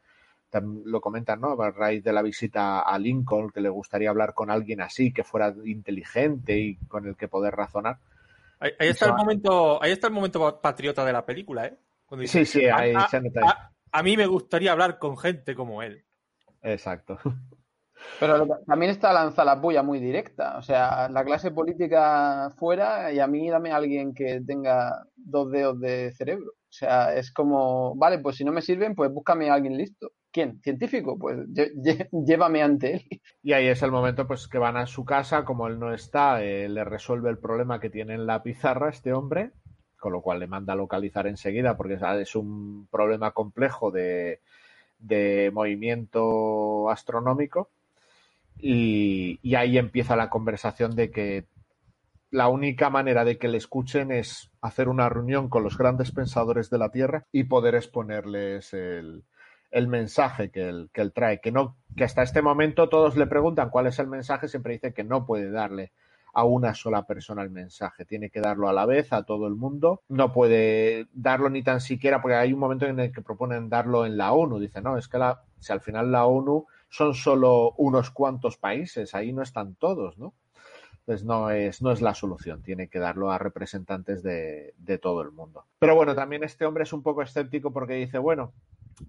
lo comentan, ¿no? A raíz de la visita a Lincoln, que le gustaría hablar con alguien así, que fuera inteligente y con el que poder razonar. Ahí, ahí está el momento, ahí está el momento patriota de la película, ¿eh? Cuando dice, Sí, sí, ahí a, se nota. ahí. a- a mí me gustaría hablar con gente como él. Exacto. Pero lo- también está lanza la puya muy directa. O sea, la clase política fuera y a mí dame a alguien que tenga dos dedos de cerebro. O sea, es como, vale, pues si no me sirven, pues búscame a alguien listo. ¿Quién? ¿Científico? Pues llévame ante él. Y ahí es el momento pues que van a su casa, como él no está, eh, le resuelve el problema que tiene en la pizarra este hombre, con lo cual le manda a localizar enseguida, porque es un problema complejo de, de movimiento astronómico. Y, y ahí empieza la conversación de que la única manera de que le escuchen es hacer una reunión con los grandes pensadores de la Tierra y poder exponerles el, el mensaje que él, que él trae. Que, no, que hasta este momento todos le preguntan cuál es el mensaje, siempre dice que no puede darle a una sola persona el mensaje, tiene que darlo a la vez a todo el mundo, no puede darlo ni tan siquiera, porque hay un momento en el que proponen darlo en la ONU, dice, no, es que la, si al final la ONU son solo unos cuantos países, ahí no están todos, ¿no? Entonces no es, no es la solución, tiene que darlo a representantes de, de todo el mundo. Pero bueno, también este hombre es un poco escéptico porque dice, bueno,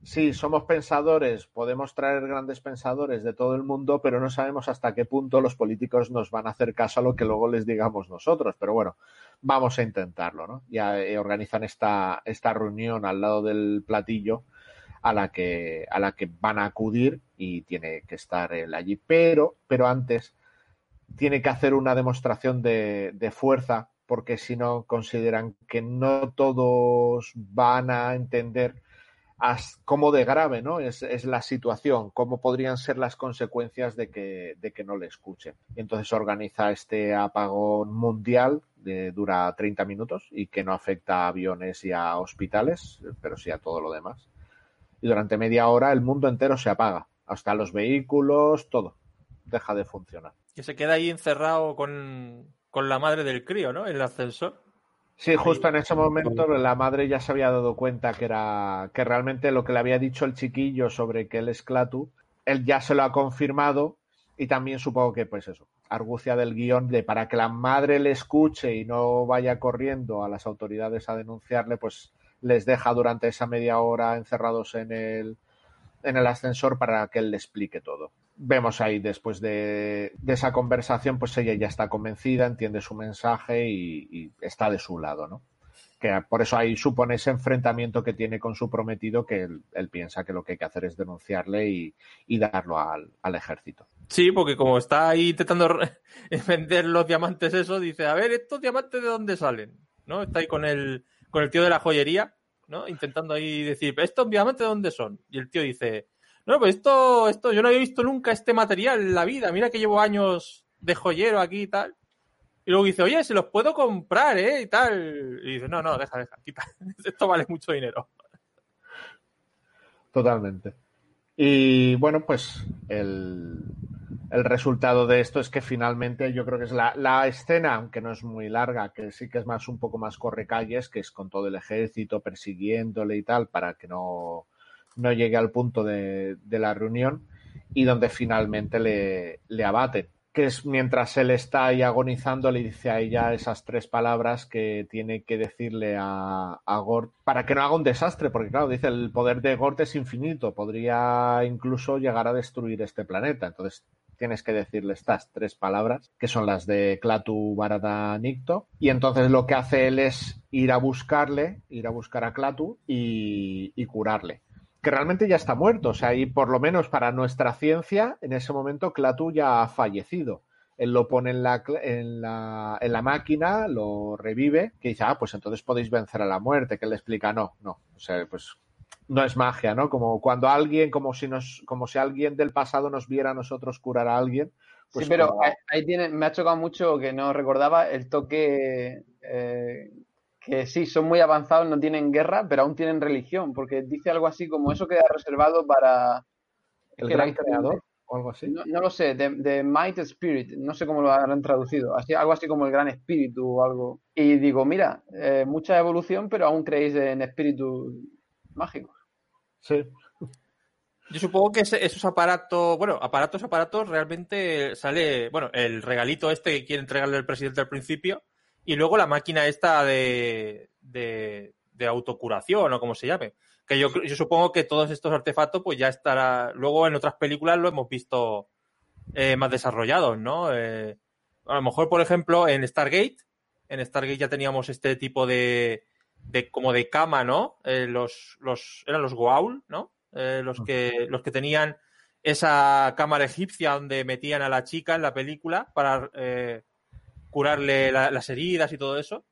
sí, somos pensadores, podemos traer grandes pensadores de todo el mundo, pero no sabemos hasta qué punto los políticos nos van a hacer caso a lo que luego les digamos nosotros. Pero bueno, vamos a intentarlo, ¿no? Ya eh, organizan esta, esta reunión al lado del platillo a la que, a la que van a acudir y tiene que estar él allí. Pero, pero antes tiene que hacer una demostración de, de fuerza, porque si no consideran que no todos van a entender cómo de grave ¿no? es, es la situación, cómo podrían ser las consecuencias de que, de que no le escuchen. Y entonces organiza este apagón mundial, de, dura 30 minutos y que no afecta a aviones y a hospitales, pero sí a todo lo demás. Y durante media hora el mundo entero se apaga, hasta los vehículos, todo deja de funcionar. Que se queda ahí encerrado con, con la madre del crío, ¿no? En el ascensor. Sí, justo en ese momento la madre ya se había dado cuenta que era que realmente lo que le había dicho el chiquillo sobre que él es Clatu, él ya se lo ha confirmado y también supongo que pues eso, argucia del guion de para que la madre le escuche y no vaya corriendo a las autoridades a denunciarle, pues les deja durante esa media hora encerrados en el en el ascensor para que él le explique todo. Vemos ahí después de, esa conversación, pues ella ya está convencida, entiende su mensaje y, está de su lado, ¿no? Que por eso ahí supone ese enfrentamiento que tiene con su prometido, que él, piensa que lo que hay que hacer es denunciarle y, darlo al, ejército. Sí, porque como está ahí intentando vender los diamantes, eso, dice, a ver, ¿estos diamantes de dónde salen? ¿No? Está ahí con el, con el tío de la joyería, ¿no? Intentando ahí decir, ¿estos diamantes de dónde son? Y el tío dice, no, pues esto, esto, yo no había visto nunca este material en la vida, mira que llevo años de joyero aquí y tal. Y luego dice, oye, se los puedo comprar, ¿eh? Y tal. Y dice, no, no, deja, deja, quita. Esto vale mucho dinero. Totalmente. Y bueno, pues el, el resultado de esto es que finalmente yo creo que es la, la escena, aunque no es muy larga, que sí que es más un poco más correcalles, que es con todo el ejército persiguiéndole y tal, para que no, no llegue al punto de, la reunión, y donde finalmente le, le abaten. Que es mientras él está ahí agonizando, le dice a ella esas tres palabras que tiene que decirle a, Gort para que no haga un desastre, porque claro, dice el poder de Gort es infinito, podría incluso llegar a destruir este planeta. Entonces tienes que decirle estas tres palabras, que son las de Clatu Barada Nicto, y entonces lo que hace él es ir a buscarle, ir a buscar a Clatu y curarle que realmente ya está muerto. O sea, y por lo menos para nuestra ciencia, en ese momento Clatu ya ha fallecido. Él lo pone en la, en la, en la máquina, lo revive, que dice, ah, pues entonces podéis vencer a la muerte, que él le explica, no, no. O sea, pues no es magia, ¿no? Como cuando alguien, como si nos, como si alguien del pasado nos viera a nosotros curar a alguien. Pues sí, pero como- ahí, ahí tiene, me ha chocado mucho que no recordaba el toque eh, que sí, son muy avanzados, no tienen guerra, pero aún tienen religión, porque dice algo así como eso queda reservado para... el que gran creador o algo así. No, no lo sé, de, de Might Spirit, no sé cómo lo habrán traducido, así, algo así como el gran espíritu o algo. Y digo, mira, eh, mucha evolución, pero aún creéis en espíritus mágicos. Sí. Yo supongo que ese- esos aparatos, bueno, aparatos, aparatos, realmente sale, bueno, el regalito este que quiere entregarle el presidente al principio y luego la máquina esta de, de, de autocuración o como se llame. Que yo, yo supongo que todos estos artefactos pues ya estará, luego en otras películas lo hemos visto eh, más desarrollados, ¿no? Eh, a lo mejor, por ejemplo, en Stargate, en Stargate ya teníamos este tipo de, de como de cama, ¿no? Eh, los, los, eran los Goa'uld, ¿no? Eh, los que, los que tenían esa cámara egipcia donde metían a la chica en la película para eh, curarle la- las heridas y todo eso.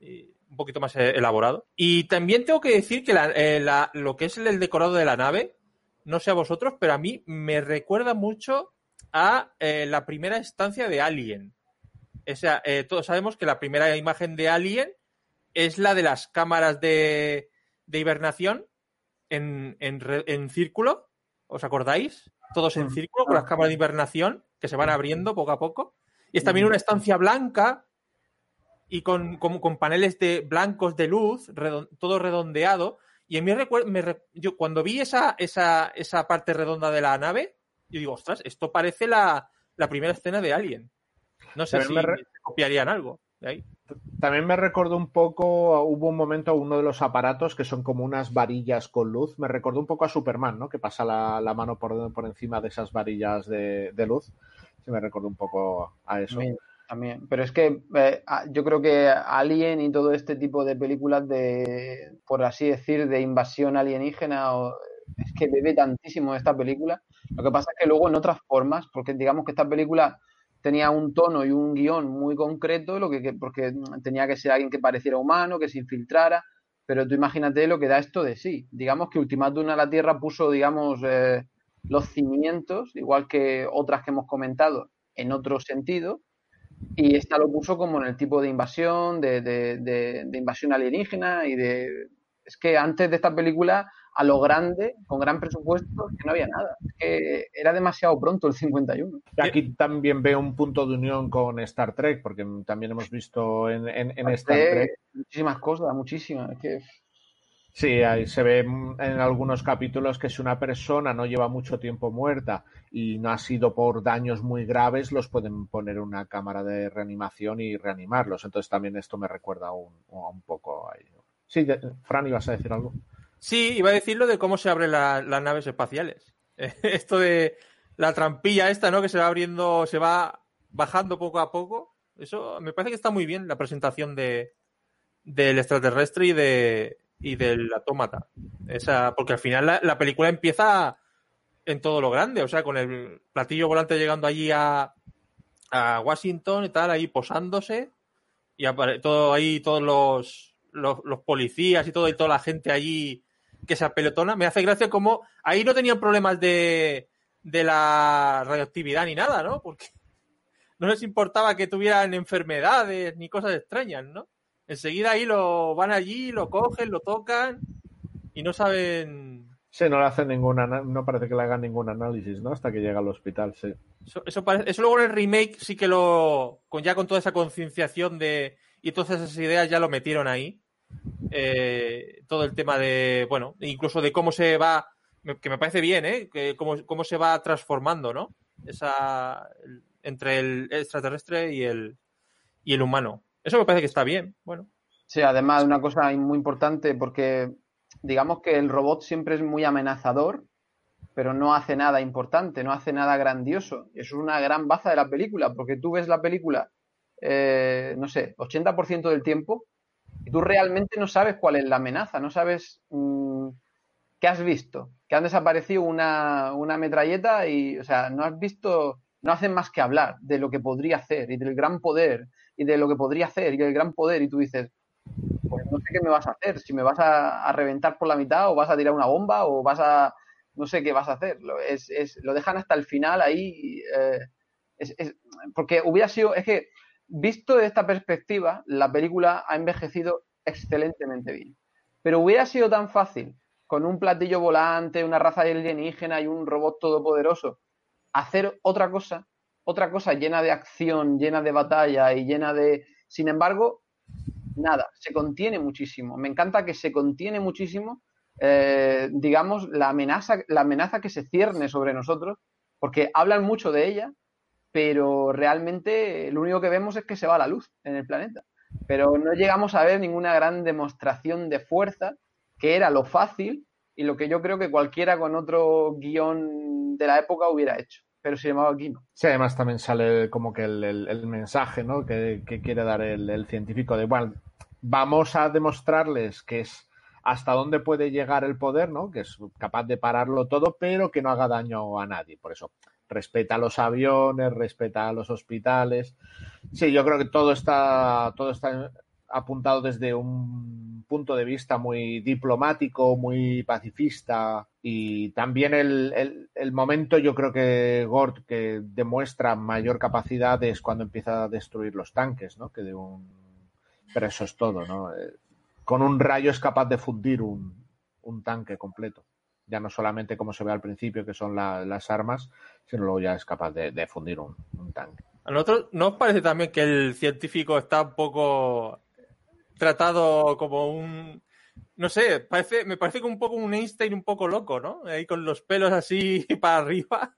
Y un poquito más eh, elaborado. Y también tengo que decir que la- eh, la- lo que es el decorado de la nave, no sé a vosotros, pero a mí me recuerda mucho a eh, la primera estancia de Alien. O sea, eh, todos sabemos que la primera imagen de Alien es la de las cámaras de, de hibernación en, en en círculo. ¿Os acordáis? Todos en círculo con las cámaras de hibernación que se van abriendo poco a poco. Y es también una estancia blanca y con, con- con paneles de blancos de luz, redon- todo redondeado. Y recuerdo, me re- yo cuando vi esa, esa, esa parte redonda de la nave, yo digo, ostras, esto parece la, la primera escena de Alien. No sé También si me copiarían algo de ahí. También me recordó un poco, hubo un momento, uno de los aparatos que son como unas varillas con luz, me recordó un poco a Superman, ¿no? Que pasa la, la mano por, por encima de esas varillas de, de luz. Sí, me recordó un poco a eso. También. Pero es que eh, yo creo que Alien y todo este tipo de películas de, por así decir, de invasión alienígena, es que bebe tantísimo de esta película. Lo que pasa es que luego en otras formas, porque digamos que esta película tenía un tono y un guion muy concreto, lo que- porque tenía que ser alguien que pareciera humano, que se infiltrara, pero tú imagínate lo que da esto de sí. Digamos que Ultimátum a la Tierra puso, digamos, eh, los cimientos, igual que otras que hemos comentado, en otro sentido, y esta lo puso como en el tipo de invasión, de, de- de- de invasión alienígena y de... Es que antes de esta película, a lo grande, con gran presupuesto, es que no había nada. Es que era demasiado pronto el 51. Y Aquí también veo un punto de unión con Star Trek, porque también hemos visto en, en- en Star Trek Muchísimas cosas, muchísimas. Es que Sí, ahí se ve en algunos capítulos que si una persona no lleva mucho tiempo muerta y no ha sido por daños muy graves, los pueden poner en una cámara de reanimación y reanimarlos. Entonces también esto me recuerda un, a un poco ahí. Sí, de- Fran, ¿ibas a decir algo? Sí, iba a decir lo de cómo se abren la- las naves espaciales. Esto de la trampilla esta, ¿no? Que se va abriendo, se va bajando poco a poco. Eso me parece que está muy bien la presentación de del extraterrestre y de y del autómata. Esa, porque al final la, la película empieza en todo lo grande, o sea, con el platillo volante llegando allí a, a Washington y tal, ahí posándose, y apare- todo ahí, todos los, los, los policías y todo, y toda la gente allí que se apelotona. Me hace gracia como ahí no tenían problemas de, de la radioactividad ni nada, ¿no? Porque no les importaba que tuvieran enfermedades ni cosas extrañas, ¿no? Enseguida ahí lo van allí, lo cogen, lo tocan y no saben. Sí, no le hacen ninguna, no parece que le hagan ningún análisis, ¿no? Hasta que llega al hospital, sí. Eso, eso, parece- eso luego en el remake sí que lo. Con, ya con toda esa concienciación de. Y todas esas ideas ya lo metieron ahí. Eh, todo el tema de. Bueno, incluso de cómo se va. Que me parece bien, ¿eh? Que cómo, cómo se va transformando, ¿no? Esa. entre el extraterrestre y el. Y el humano. Eso me parece que está bien. Bueno. Sí, además una cosa muy importante porque digamos que el robot siempre es muy amenazador, pero no hace nada importante, no hace nada grandioso. Eso es una gran baza de la película, porque tú ves la película, eh, no sé, 80% del tiempo y tú realmente no sabes cuál es la amenaza, no sabes mm, qué has visto, que han desaparecido una, una metralleta y, o sea, no has visto, no hacen más que hablar de lo que podría hacer y del gran poder y de lo que podría hacer y del gran poder y tú dices, pues no sé qué me vas a hacer, si me vas a, reventar por la mitad o vas a tirar una bomba o vas a, no sé qué vas a hacer. Lo dejan hasta el final ahí. eh, es- es- porque hubiera sido, es que, visto de esta perspectiva, la película ha envejecido excelentemente bien. Pero hubiera sido tan fácil, con un platillo volante, una raza alienígena y un robot todopoderoso, hacer otra cosa, otra cosa llena de acción, llena de batalla y llena de... Sin embargo, nada, se contiene muchísimo. Me encanta que se contiene muchísimo, eh, digamos, la amenaza, la amenaza que se cierne sobre nosotros, porque hablan mucho de ella, pero realmente lo único que vemos es que se va la luz en el planeta. Pero no llegamos a ver ninguna gran demostración de fuerza, que era lo fácil y lo que yo creo que cualquiera con otro guion de la época hubiera hecho. Pero sin embargo aquí no. Sí, además también sale como que el, el- mensaje ¿no? que, que quiere dar el, el científico de, bueno, vamos a demostrarles que es hasta dónde puede llegar el poder, ¿no? que es capaz de pararlo todo, pero que no haga daño a nadie. Por eso, respeta los aviones, respeta los hospitales. Sí, yo creo que todo está, todo está apuntado desde un punto de vista muy diplomático, muy pacifista y también el, el- momento yo creo que Gord que demuestra mayor capacidad es cuando empieza a destruir los tanques, ¿no? Que de un... Pero eso es todo, ¿no? Eh, Con un rayo es capaz de fundir un, un tanque completo. Ya no solamente como se ve al principio, que son la- las armas, sino luego ya es capaz de, de fundir un, un tanque. ¿A nosotros no os parece también que el científico está un poco tratado como un... No sé, parece, me parece que un poco un Einstein un poco loco, ¿no? Ahí con los pelos así para arriba.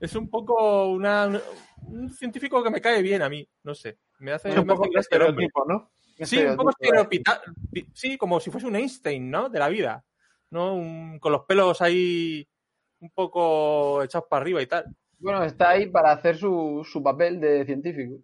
Es un poco una, un científico que me cae bien a mí, no sé. Me hace, un me poco hace estereotipo, ¿no? Sí, un poco Estereotipo, estereotipado. Sí, como si fuese un Einstein, ¿no? De la vida. ¿No? Un- con los pelos ahí un poco echados para arriba y tal. Bueno, está ahí para hacer su, su papel de científico.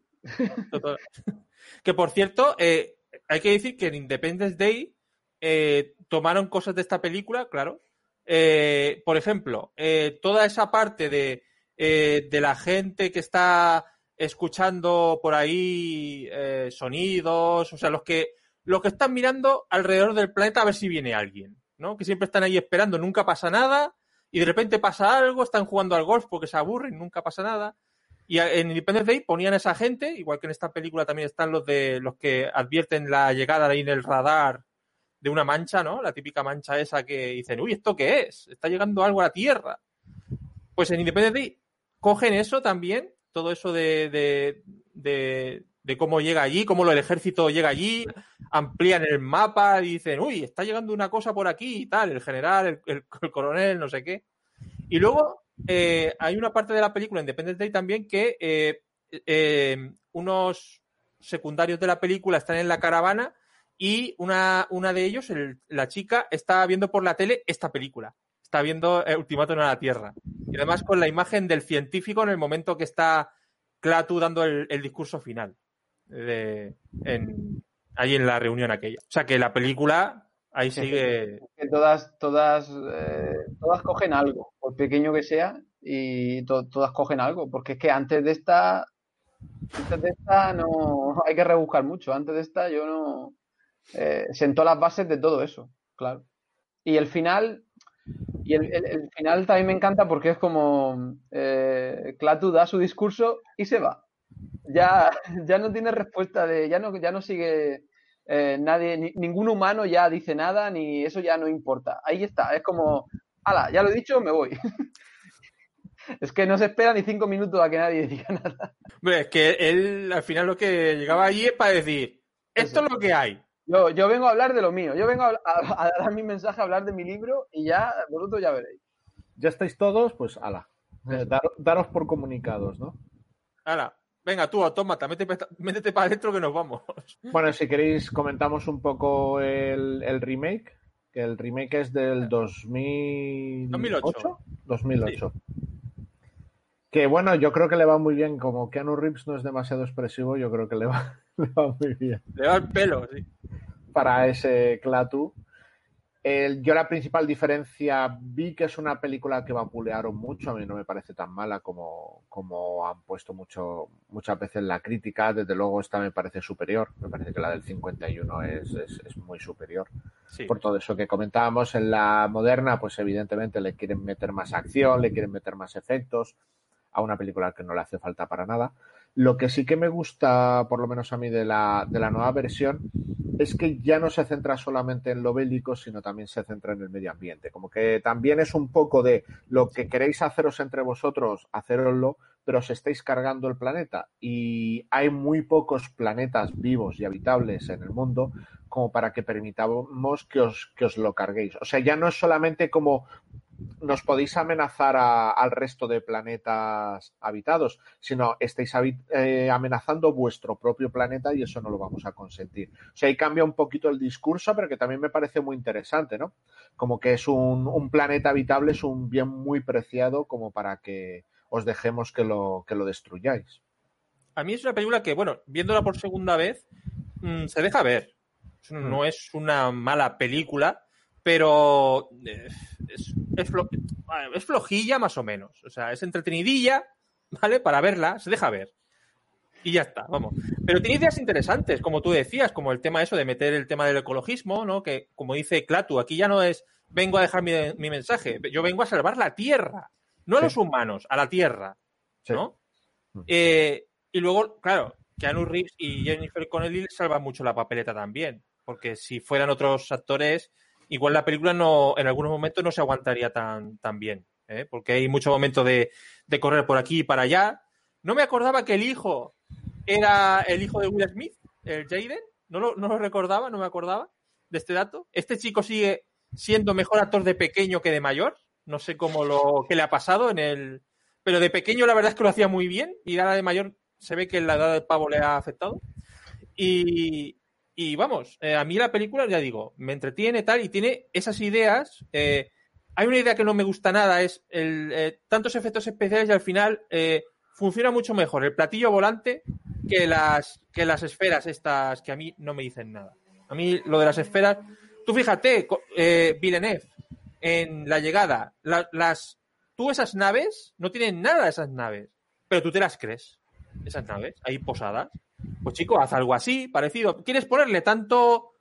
Total. Que por cierto, eh, hay que decir que en Independence Day eh, tomaron cosas de esta película, claro. Eh, por ejemplo, eh, toda esa parte de, eh, de la gente que está escuchando por ahí eh, sonidos, o sea, los que, los que están mirando alrededor del planeta a ver si viene alguien, ¿no? Que siempre están ahí esperando, nunca pasa nada, y de repente pasa algo, están jugando al golf porque se aburren, nunca pasa nada. Y en Independence Day ponían a esa gente, igual que en esta película también están los de los que advierten la llegada ahí en el radar de una mancha, ¿no? La típica mancha esa que dicen, uy, ¿esto qué es? Está llegando algo a la Tierra. Pues en Independence Day cogen eso también, todo eso de, de, de, cómo llega allí, cómo el ejército llega allí, amplían el mapa y dicen, uy, está llegando una cosa por aquí y tal, el general, el- el coronel, no sé qué. Y luego eh, hay una parte de la película Independence Day también que eh, eh, unos secundarios de la película están en la caravana y una, una de ellos, el- la chica, está viendo por la tele esta película. Está viendo eh, Ultimátum a la Tierra. Y además con la imagen del científico en el momento que está Clatu dando el, discurso final. Ahí en la reunión aquella. O sea que la película ahí sigue. Que todas, todas, eh, todas cogen algo, por pequeño que sea, y to- todas cogen algo, porque es que antes de esta, antes de esta no hay que rebuscar mucho. Antes de esta yo no eh, sentó las bases de todo eso, claro. Y el final, y el, el- el final también me encanta porque es como eh, Clatu da su discurso y se va. Ya, ya no tiene respuesta de, ya no, ya no sigue eh, nadie, ni- ningún humano ya dice nada, ni eso ya no importa. Ahí está, es como, ala, ya lo he dicho, me voy. es que no se espera ni cinco minutos a que nadie diga nada. Hombre, es que él al final lo que llegaba allí es para decir, esto Eso. es lo que hay. Yo, yo vengo a hablar de lo mío, yo vengo a, a- a dar mi mensaje, a hablar de mi libro y ya vosotros ya veréis. ¿Ya estáis todos? Pues ala. Eh, dar- daros por comunicados, ¿no? Ahora, venga tú, autómata, métete, métete para adentro que nos vamos. Bueno, si queréis comentamos un poco el, el remake, que el remake es del 2008. 2008. 2008. Que bueno, yo creo que le va muy bien, como Keanu Reeves no es demasiado expresivo, yo creo que le va, le va muy bien Le va el pelo, sí. para ese Clatu. El- yo la principal diferencia vi que es una película que vapulearon mucho, a mí no me parece tan mala como, como han puesto mucho, muchas veces la crítica, desde luego esta me parece superior, me parece que la del 51 es, es, es muy superior. Sí. Por todo eso que comentábamos, en la moderna pues evidentemente le quieren meter más acción, le quieren meter más efectos a una película que no le hace falta para nada. Lo que sí que me gusta, por lo menos a mí, de la, de la nueva versión, es que ya no se centra solamente en lo bélico, sino también se centra en el medio ambiente. Como que también es un poco de lo que queréis haceros entre vosotros, haceroslo, pero os estáis cargando el planeta. Y hay muy pocos planetas vivos y habitables en el mundo como para que permitamos que os, que os lo carguéis. O sea, ya no es solamente como nos podéis amenazar a- al resto de planetas habitados, sino estáis eh, amenazando vuestro propio planeta y eso no lo vamos a consentir. O sea, ahí cambia un poquito el discurso, pero que también me parece muy interesante, ¿no? Como que es un, un planeta habitable, es un bien muy preciado como para que os dejemos que lo, que lo destruyáis. A mí es una película que, bueno, viéndola por segunda vez, mm, se deja ver. Es- No es una mala película, pero eh, es, es flo- bueno, es flojilla más o menos. O sea, es entretenidilla, ¿vale? Para verla, se deja ver. Y ya está, vamos. Pero tiene ideas interesantes, como tú decías, como el tema eso de meter el tema del ecologismo, ¿no? Que, como dice Clatu, aquí ya no es vengo a dejar mi, mi mensaje, yo vengo a salvar la Tierra, no a Sí. los humanos, a la Tierra. ¿no? Mm. Eh, y luego, claro, Keanu Reeves y Jennifer Connelly salvan mucho la papeleta también, porque si fueran otros actores, igual la película no, en algunos momentos no se aguantaría tan, tan bien, ¿eh? porque hay mucho momento de, de correr por aquí y para allá. No me acordaba que el hijo era el hijo de Will Smith, el Jaden, no lo, no lo recordaba, no me acordaba de este dato. Este chico sigue siendo mejor actor de pequeño que de mayor, no sé cómo lo que le ha pasado en el, pero de pequeño la verdad es que lo hacía muy bien y ahora de mayor se ve que la edad del pavo le ha afectado. Y, y vamos, eh, a mí la película, ya digo, me entretiene tal y tiene esas ideas. eh, hay una idea que no me gusta nada, es el, eh, tantos efectos especiales y al final funciona mucho mejor el platillo volante que las, que las esferas estas que a mí no me dicen nada. A mí lo de las esferas, tú fíjate, Villeneuve, en la llegada, la- las, tú esas naves no tienen nada esas naves, pero tú te las crees, esas naves, ahí posadas. Pues chico, haz algo así, parecido. ¿Quieres ponerle tanto,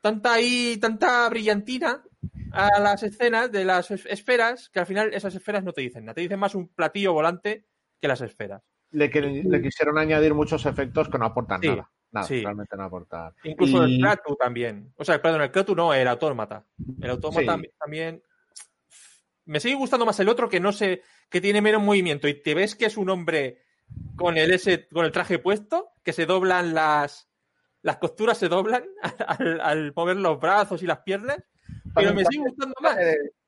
tanta ahí, tanta brillantina a las escenas de las es- esferas que al final esas esferas no te dicen nada, te dicen más un platillo volante que las esferas. Le, quisieron añadir muchos efectos que no aportan Sí, nada. Nada, sí. realmente no aportan. Incluso Y- el Kratu también. O sea, perdón, el Kratu no, el autómata. El autómata Sí. también. Me sigue gustando más el otro que no sé, que tiene menos movimiento y te ves que es un hombre con el ese, con el traje puesto, que se doblan las, las costuras se doblan al, al mover los brazos y las piernas, pero me sigue gustando más.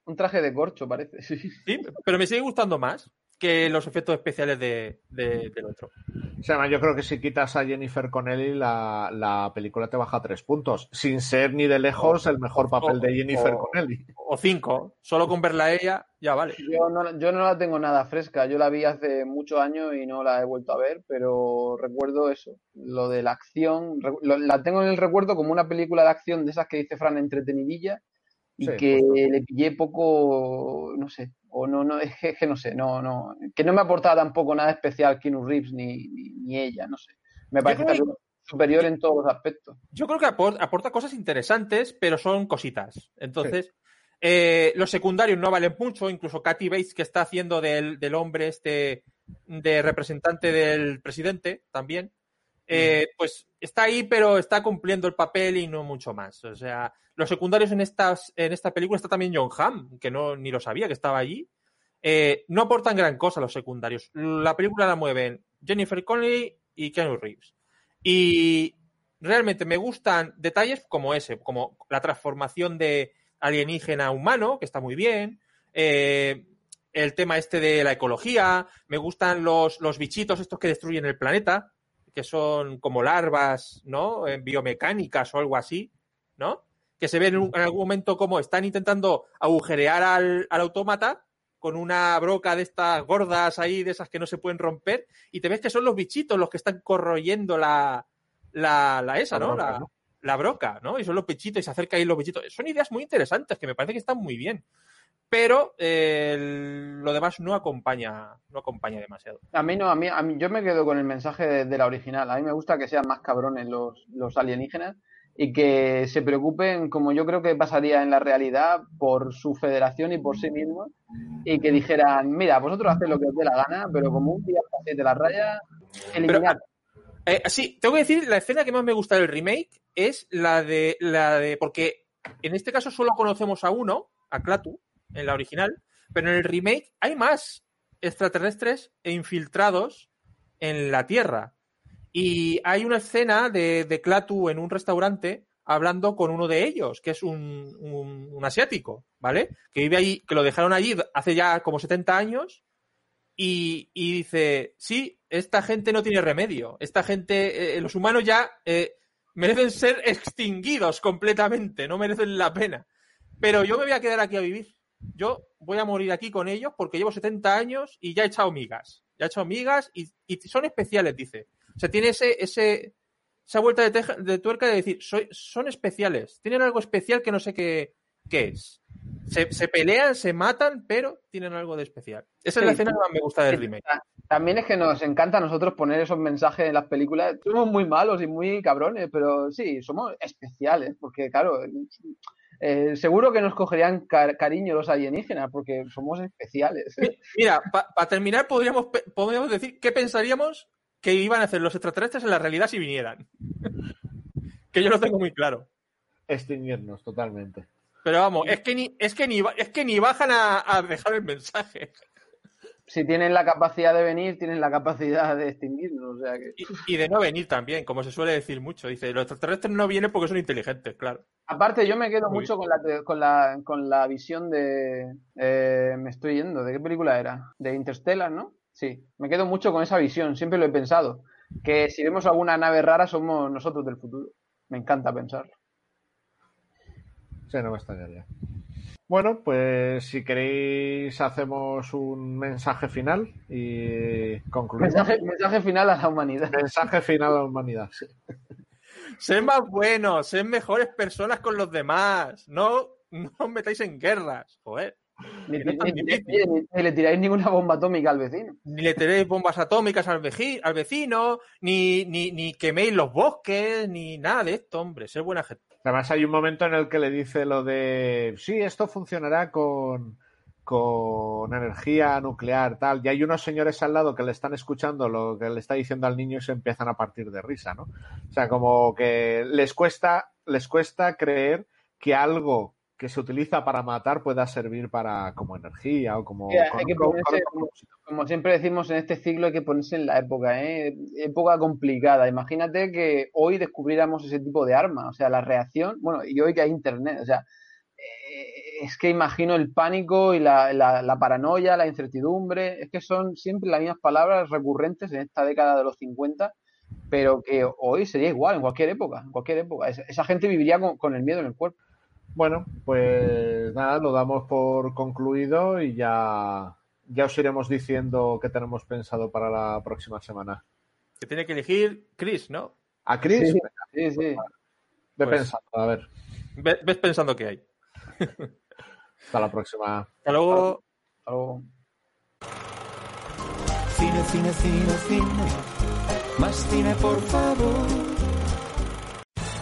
Un traje de corcho, parece. Sí, pero me sigue gustando más que los efectos especiales de, de- del otro. O sea, yo creo que si quitas a Jennifer Connelly, la, la película te baja tres puntos. Sin ser ni de lejos el mejor papel de Jennifer o- Connelly. O cinco. Solo con verla a ella, ya vale. Yo no, yo no la tengo nada fresca. Yo la vi hace muchos años y no la he vuelto a ver, pero recuerdo eso, lo de la acción. lo- la tengo en el recuerdo como una película de acción de esas que dice Fran entretenidilla y Sí, que le pillé poco, no sé, o no, no, es que, es que no sé, no, no, que no me aportaba tampoco nada especial Keanu Reeves ni, ni, ni ella, no sé. Me parece que- superior en todos los aspectos. Yo creo que apor- aporta cosas interesantes, pero son cositas. Entonces, eh, los secundarios no valen mucho, incluso Katy Bates, que está haciendo del, del hombre este de representante del presidente también, eh, pues está ahí, pero está cumpliendo el papel y no mucho más. O sea, los secundarios en, en esta película está también John Hamm, que no ni lo sabía que estaba allí. Eh, no aportan gran cosa los secundarios. La película la mueven Jennifer Connelly y Keanu Reeves. Y realmente me gustan detalles como ese, como la transformación de alienígena a humano, que está muy bien. eh, el tema este de la ecología. Me gustan los, los bichitos estos que destruyen el planeta, que son como larvas, ¿no? En biomecánicas o algo así, ¿no? Que se ven en, algún momento como están intentando agujerear al, al autómata con una broca de estas gordas ahí, de esas que no se pueden romper, y te ves que son los bichitos los que están corroyendo la, la, la esa, La ¿no? broca, La, ¿no? la broca, ¿no? Y son los pechitos y se acerca ahí los pechitos. Son ideas muy interesantes que me parece que están muy bien. Pero eh, lo demás no acompaña, no acompaña demasiado. A mí no, a mí, a mí- yo me quedo con el mensaje de, de la original. A mí me gusta que sean más cabrones los, los alienígenas y que se preocupen, como yo creo que pasaría en la realidad, por su federación y por sí mismos. Y que dijeran, mira, vosotros haced lo que os dé la gana, pero como un día paséis de la raya, eliminad. Eh, sí, tengo que decir, la escena que más me gusta del remake es la de, la de, porque en este caso solo conocemos a uno, a Clatu, en la original, pero en el remake hay más extraterrestres e infiltrados en la Tierra. Y hay una escena de, de Clatu en un restaurante hablando con uno de ellos, que es un, un- asiático, ¿vale? Que vive allí, que lo dejaron allí hace ya como 70 años y, y dice, sí, esta gente no tiene remedio. Esta gente, eh, los humanos ya eh, merecen ser extinguidos completamente, no merecen la pena. Pero yo me voy a quedar aquí a vivir. Yo voy a morir aquí con ellos porque llevo 70 años y ya he echado migas. Ya he echado migas y, y son especiales, dice. O sea, tiene ese, ese, esa vuelta de, teja- de tuerca de decir, soy, son especiales. Tienen algo especial que no sé qué, qué es. Se, se pelean, se matan, pero tienen algo de especial. Esa es la escena que más me gusta del remake. También es que nos encanta a nosotros poner esos mensajes en las películas. Somos muy malos y muy cabrones, pero sí, somos especiales, porque claro, eh, seguro que nos cogerían car- cariño los alienígenas, porque somos especiales. Mira, para terminar, podríamos, podríamos decir qué pensaríamos que iban a hacer los extraterrestres en la realidad si vinieran. que yo lo tengo muy claro. Extinguirnos totalmente. Pero vamos, es que ni, es que ni, es que ni bajan a, a dejar el mensaje. Si tienen la capacidad de venir, tienen la capacidad de extinguirnos. O sea que... Y, y de no venir también, como se suele decir mucho. Dice, los extraterrestres no vienen porque son inteligentes, claro. Aparte, yo me quedo Muy mucho con la, te- con la, con la visión de... eh, me estoy yendo, ¿de qué película era? De Interstellar, ¿no? Sí, me quedo mucho con esa visión, siempre lo he pensado. Que si vemos alguna nave rara somos nosotros del futuro. Me encanta pensarlo. Sí, no me extrañaría. Bueno, pues si queréis hacemos un mensaje final y concluimos. Mensaje, mensaje final a la humanidad. Mensaje final a la humanidad. sí. Sed más buenos, sed mejores personas con los demás. No, no os metáis en guerras. Joder. Ni, le tiráis ninguna bomba atómica al vecino. Ni le tiréis bombas atómicas al, veji- al vecino, ni, ni, ni queméis los bosques, ni nada de esto, hombre. Ser buena gente. Además hay un momento en el que le dice lo de sí, esto funcionará con, con energía nuclear, tal. Y hay unos señores al lado que le están escuchando lo que le está diciendo al niño y se empiezan a partir de risa, ¿no? O sea, como que les cuesta, les cuesta creer que algo que se utiliza para matar pueda servir para como energía o como hay que ponerse- Como siempre decimos en este ciclo, hay que ponerse en la época, ¿eh? Época complicada. Imagínate que hoy descubriéramos ese tipo de arma, o sea, la reacción, bueno, y hoy que hay internet, o sea, eh, es que imagino el pánico y la, la- la paranoia, la incertidumbre, es que son siempre las mismas palabras recurrentes en esta década de los 50, pero que hoy sería igual, en cualquier época, en cualquier época. Esa, esa gente viviría con, con el miedo en el cuerpo. Bueno, pues nada, lo damos por concluido y ya, ya os iremos diciendo qué tenemos pensado para la próxima semana. Que tiene que elegir Chris, ¿no? A Chris, Sí, sí, sí. ve Pues- pensando, a ver, Ve- Ves pensando que hay. hasta la próxima. Hasta luego. Algo- Cine, cine, cine, cine. Más cine, por favor.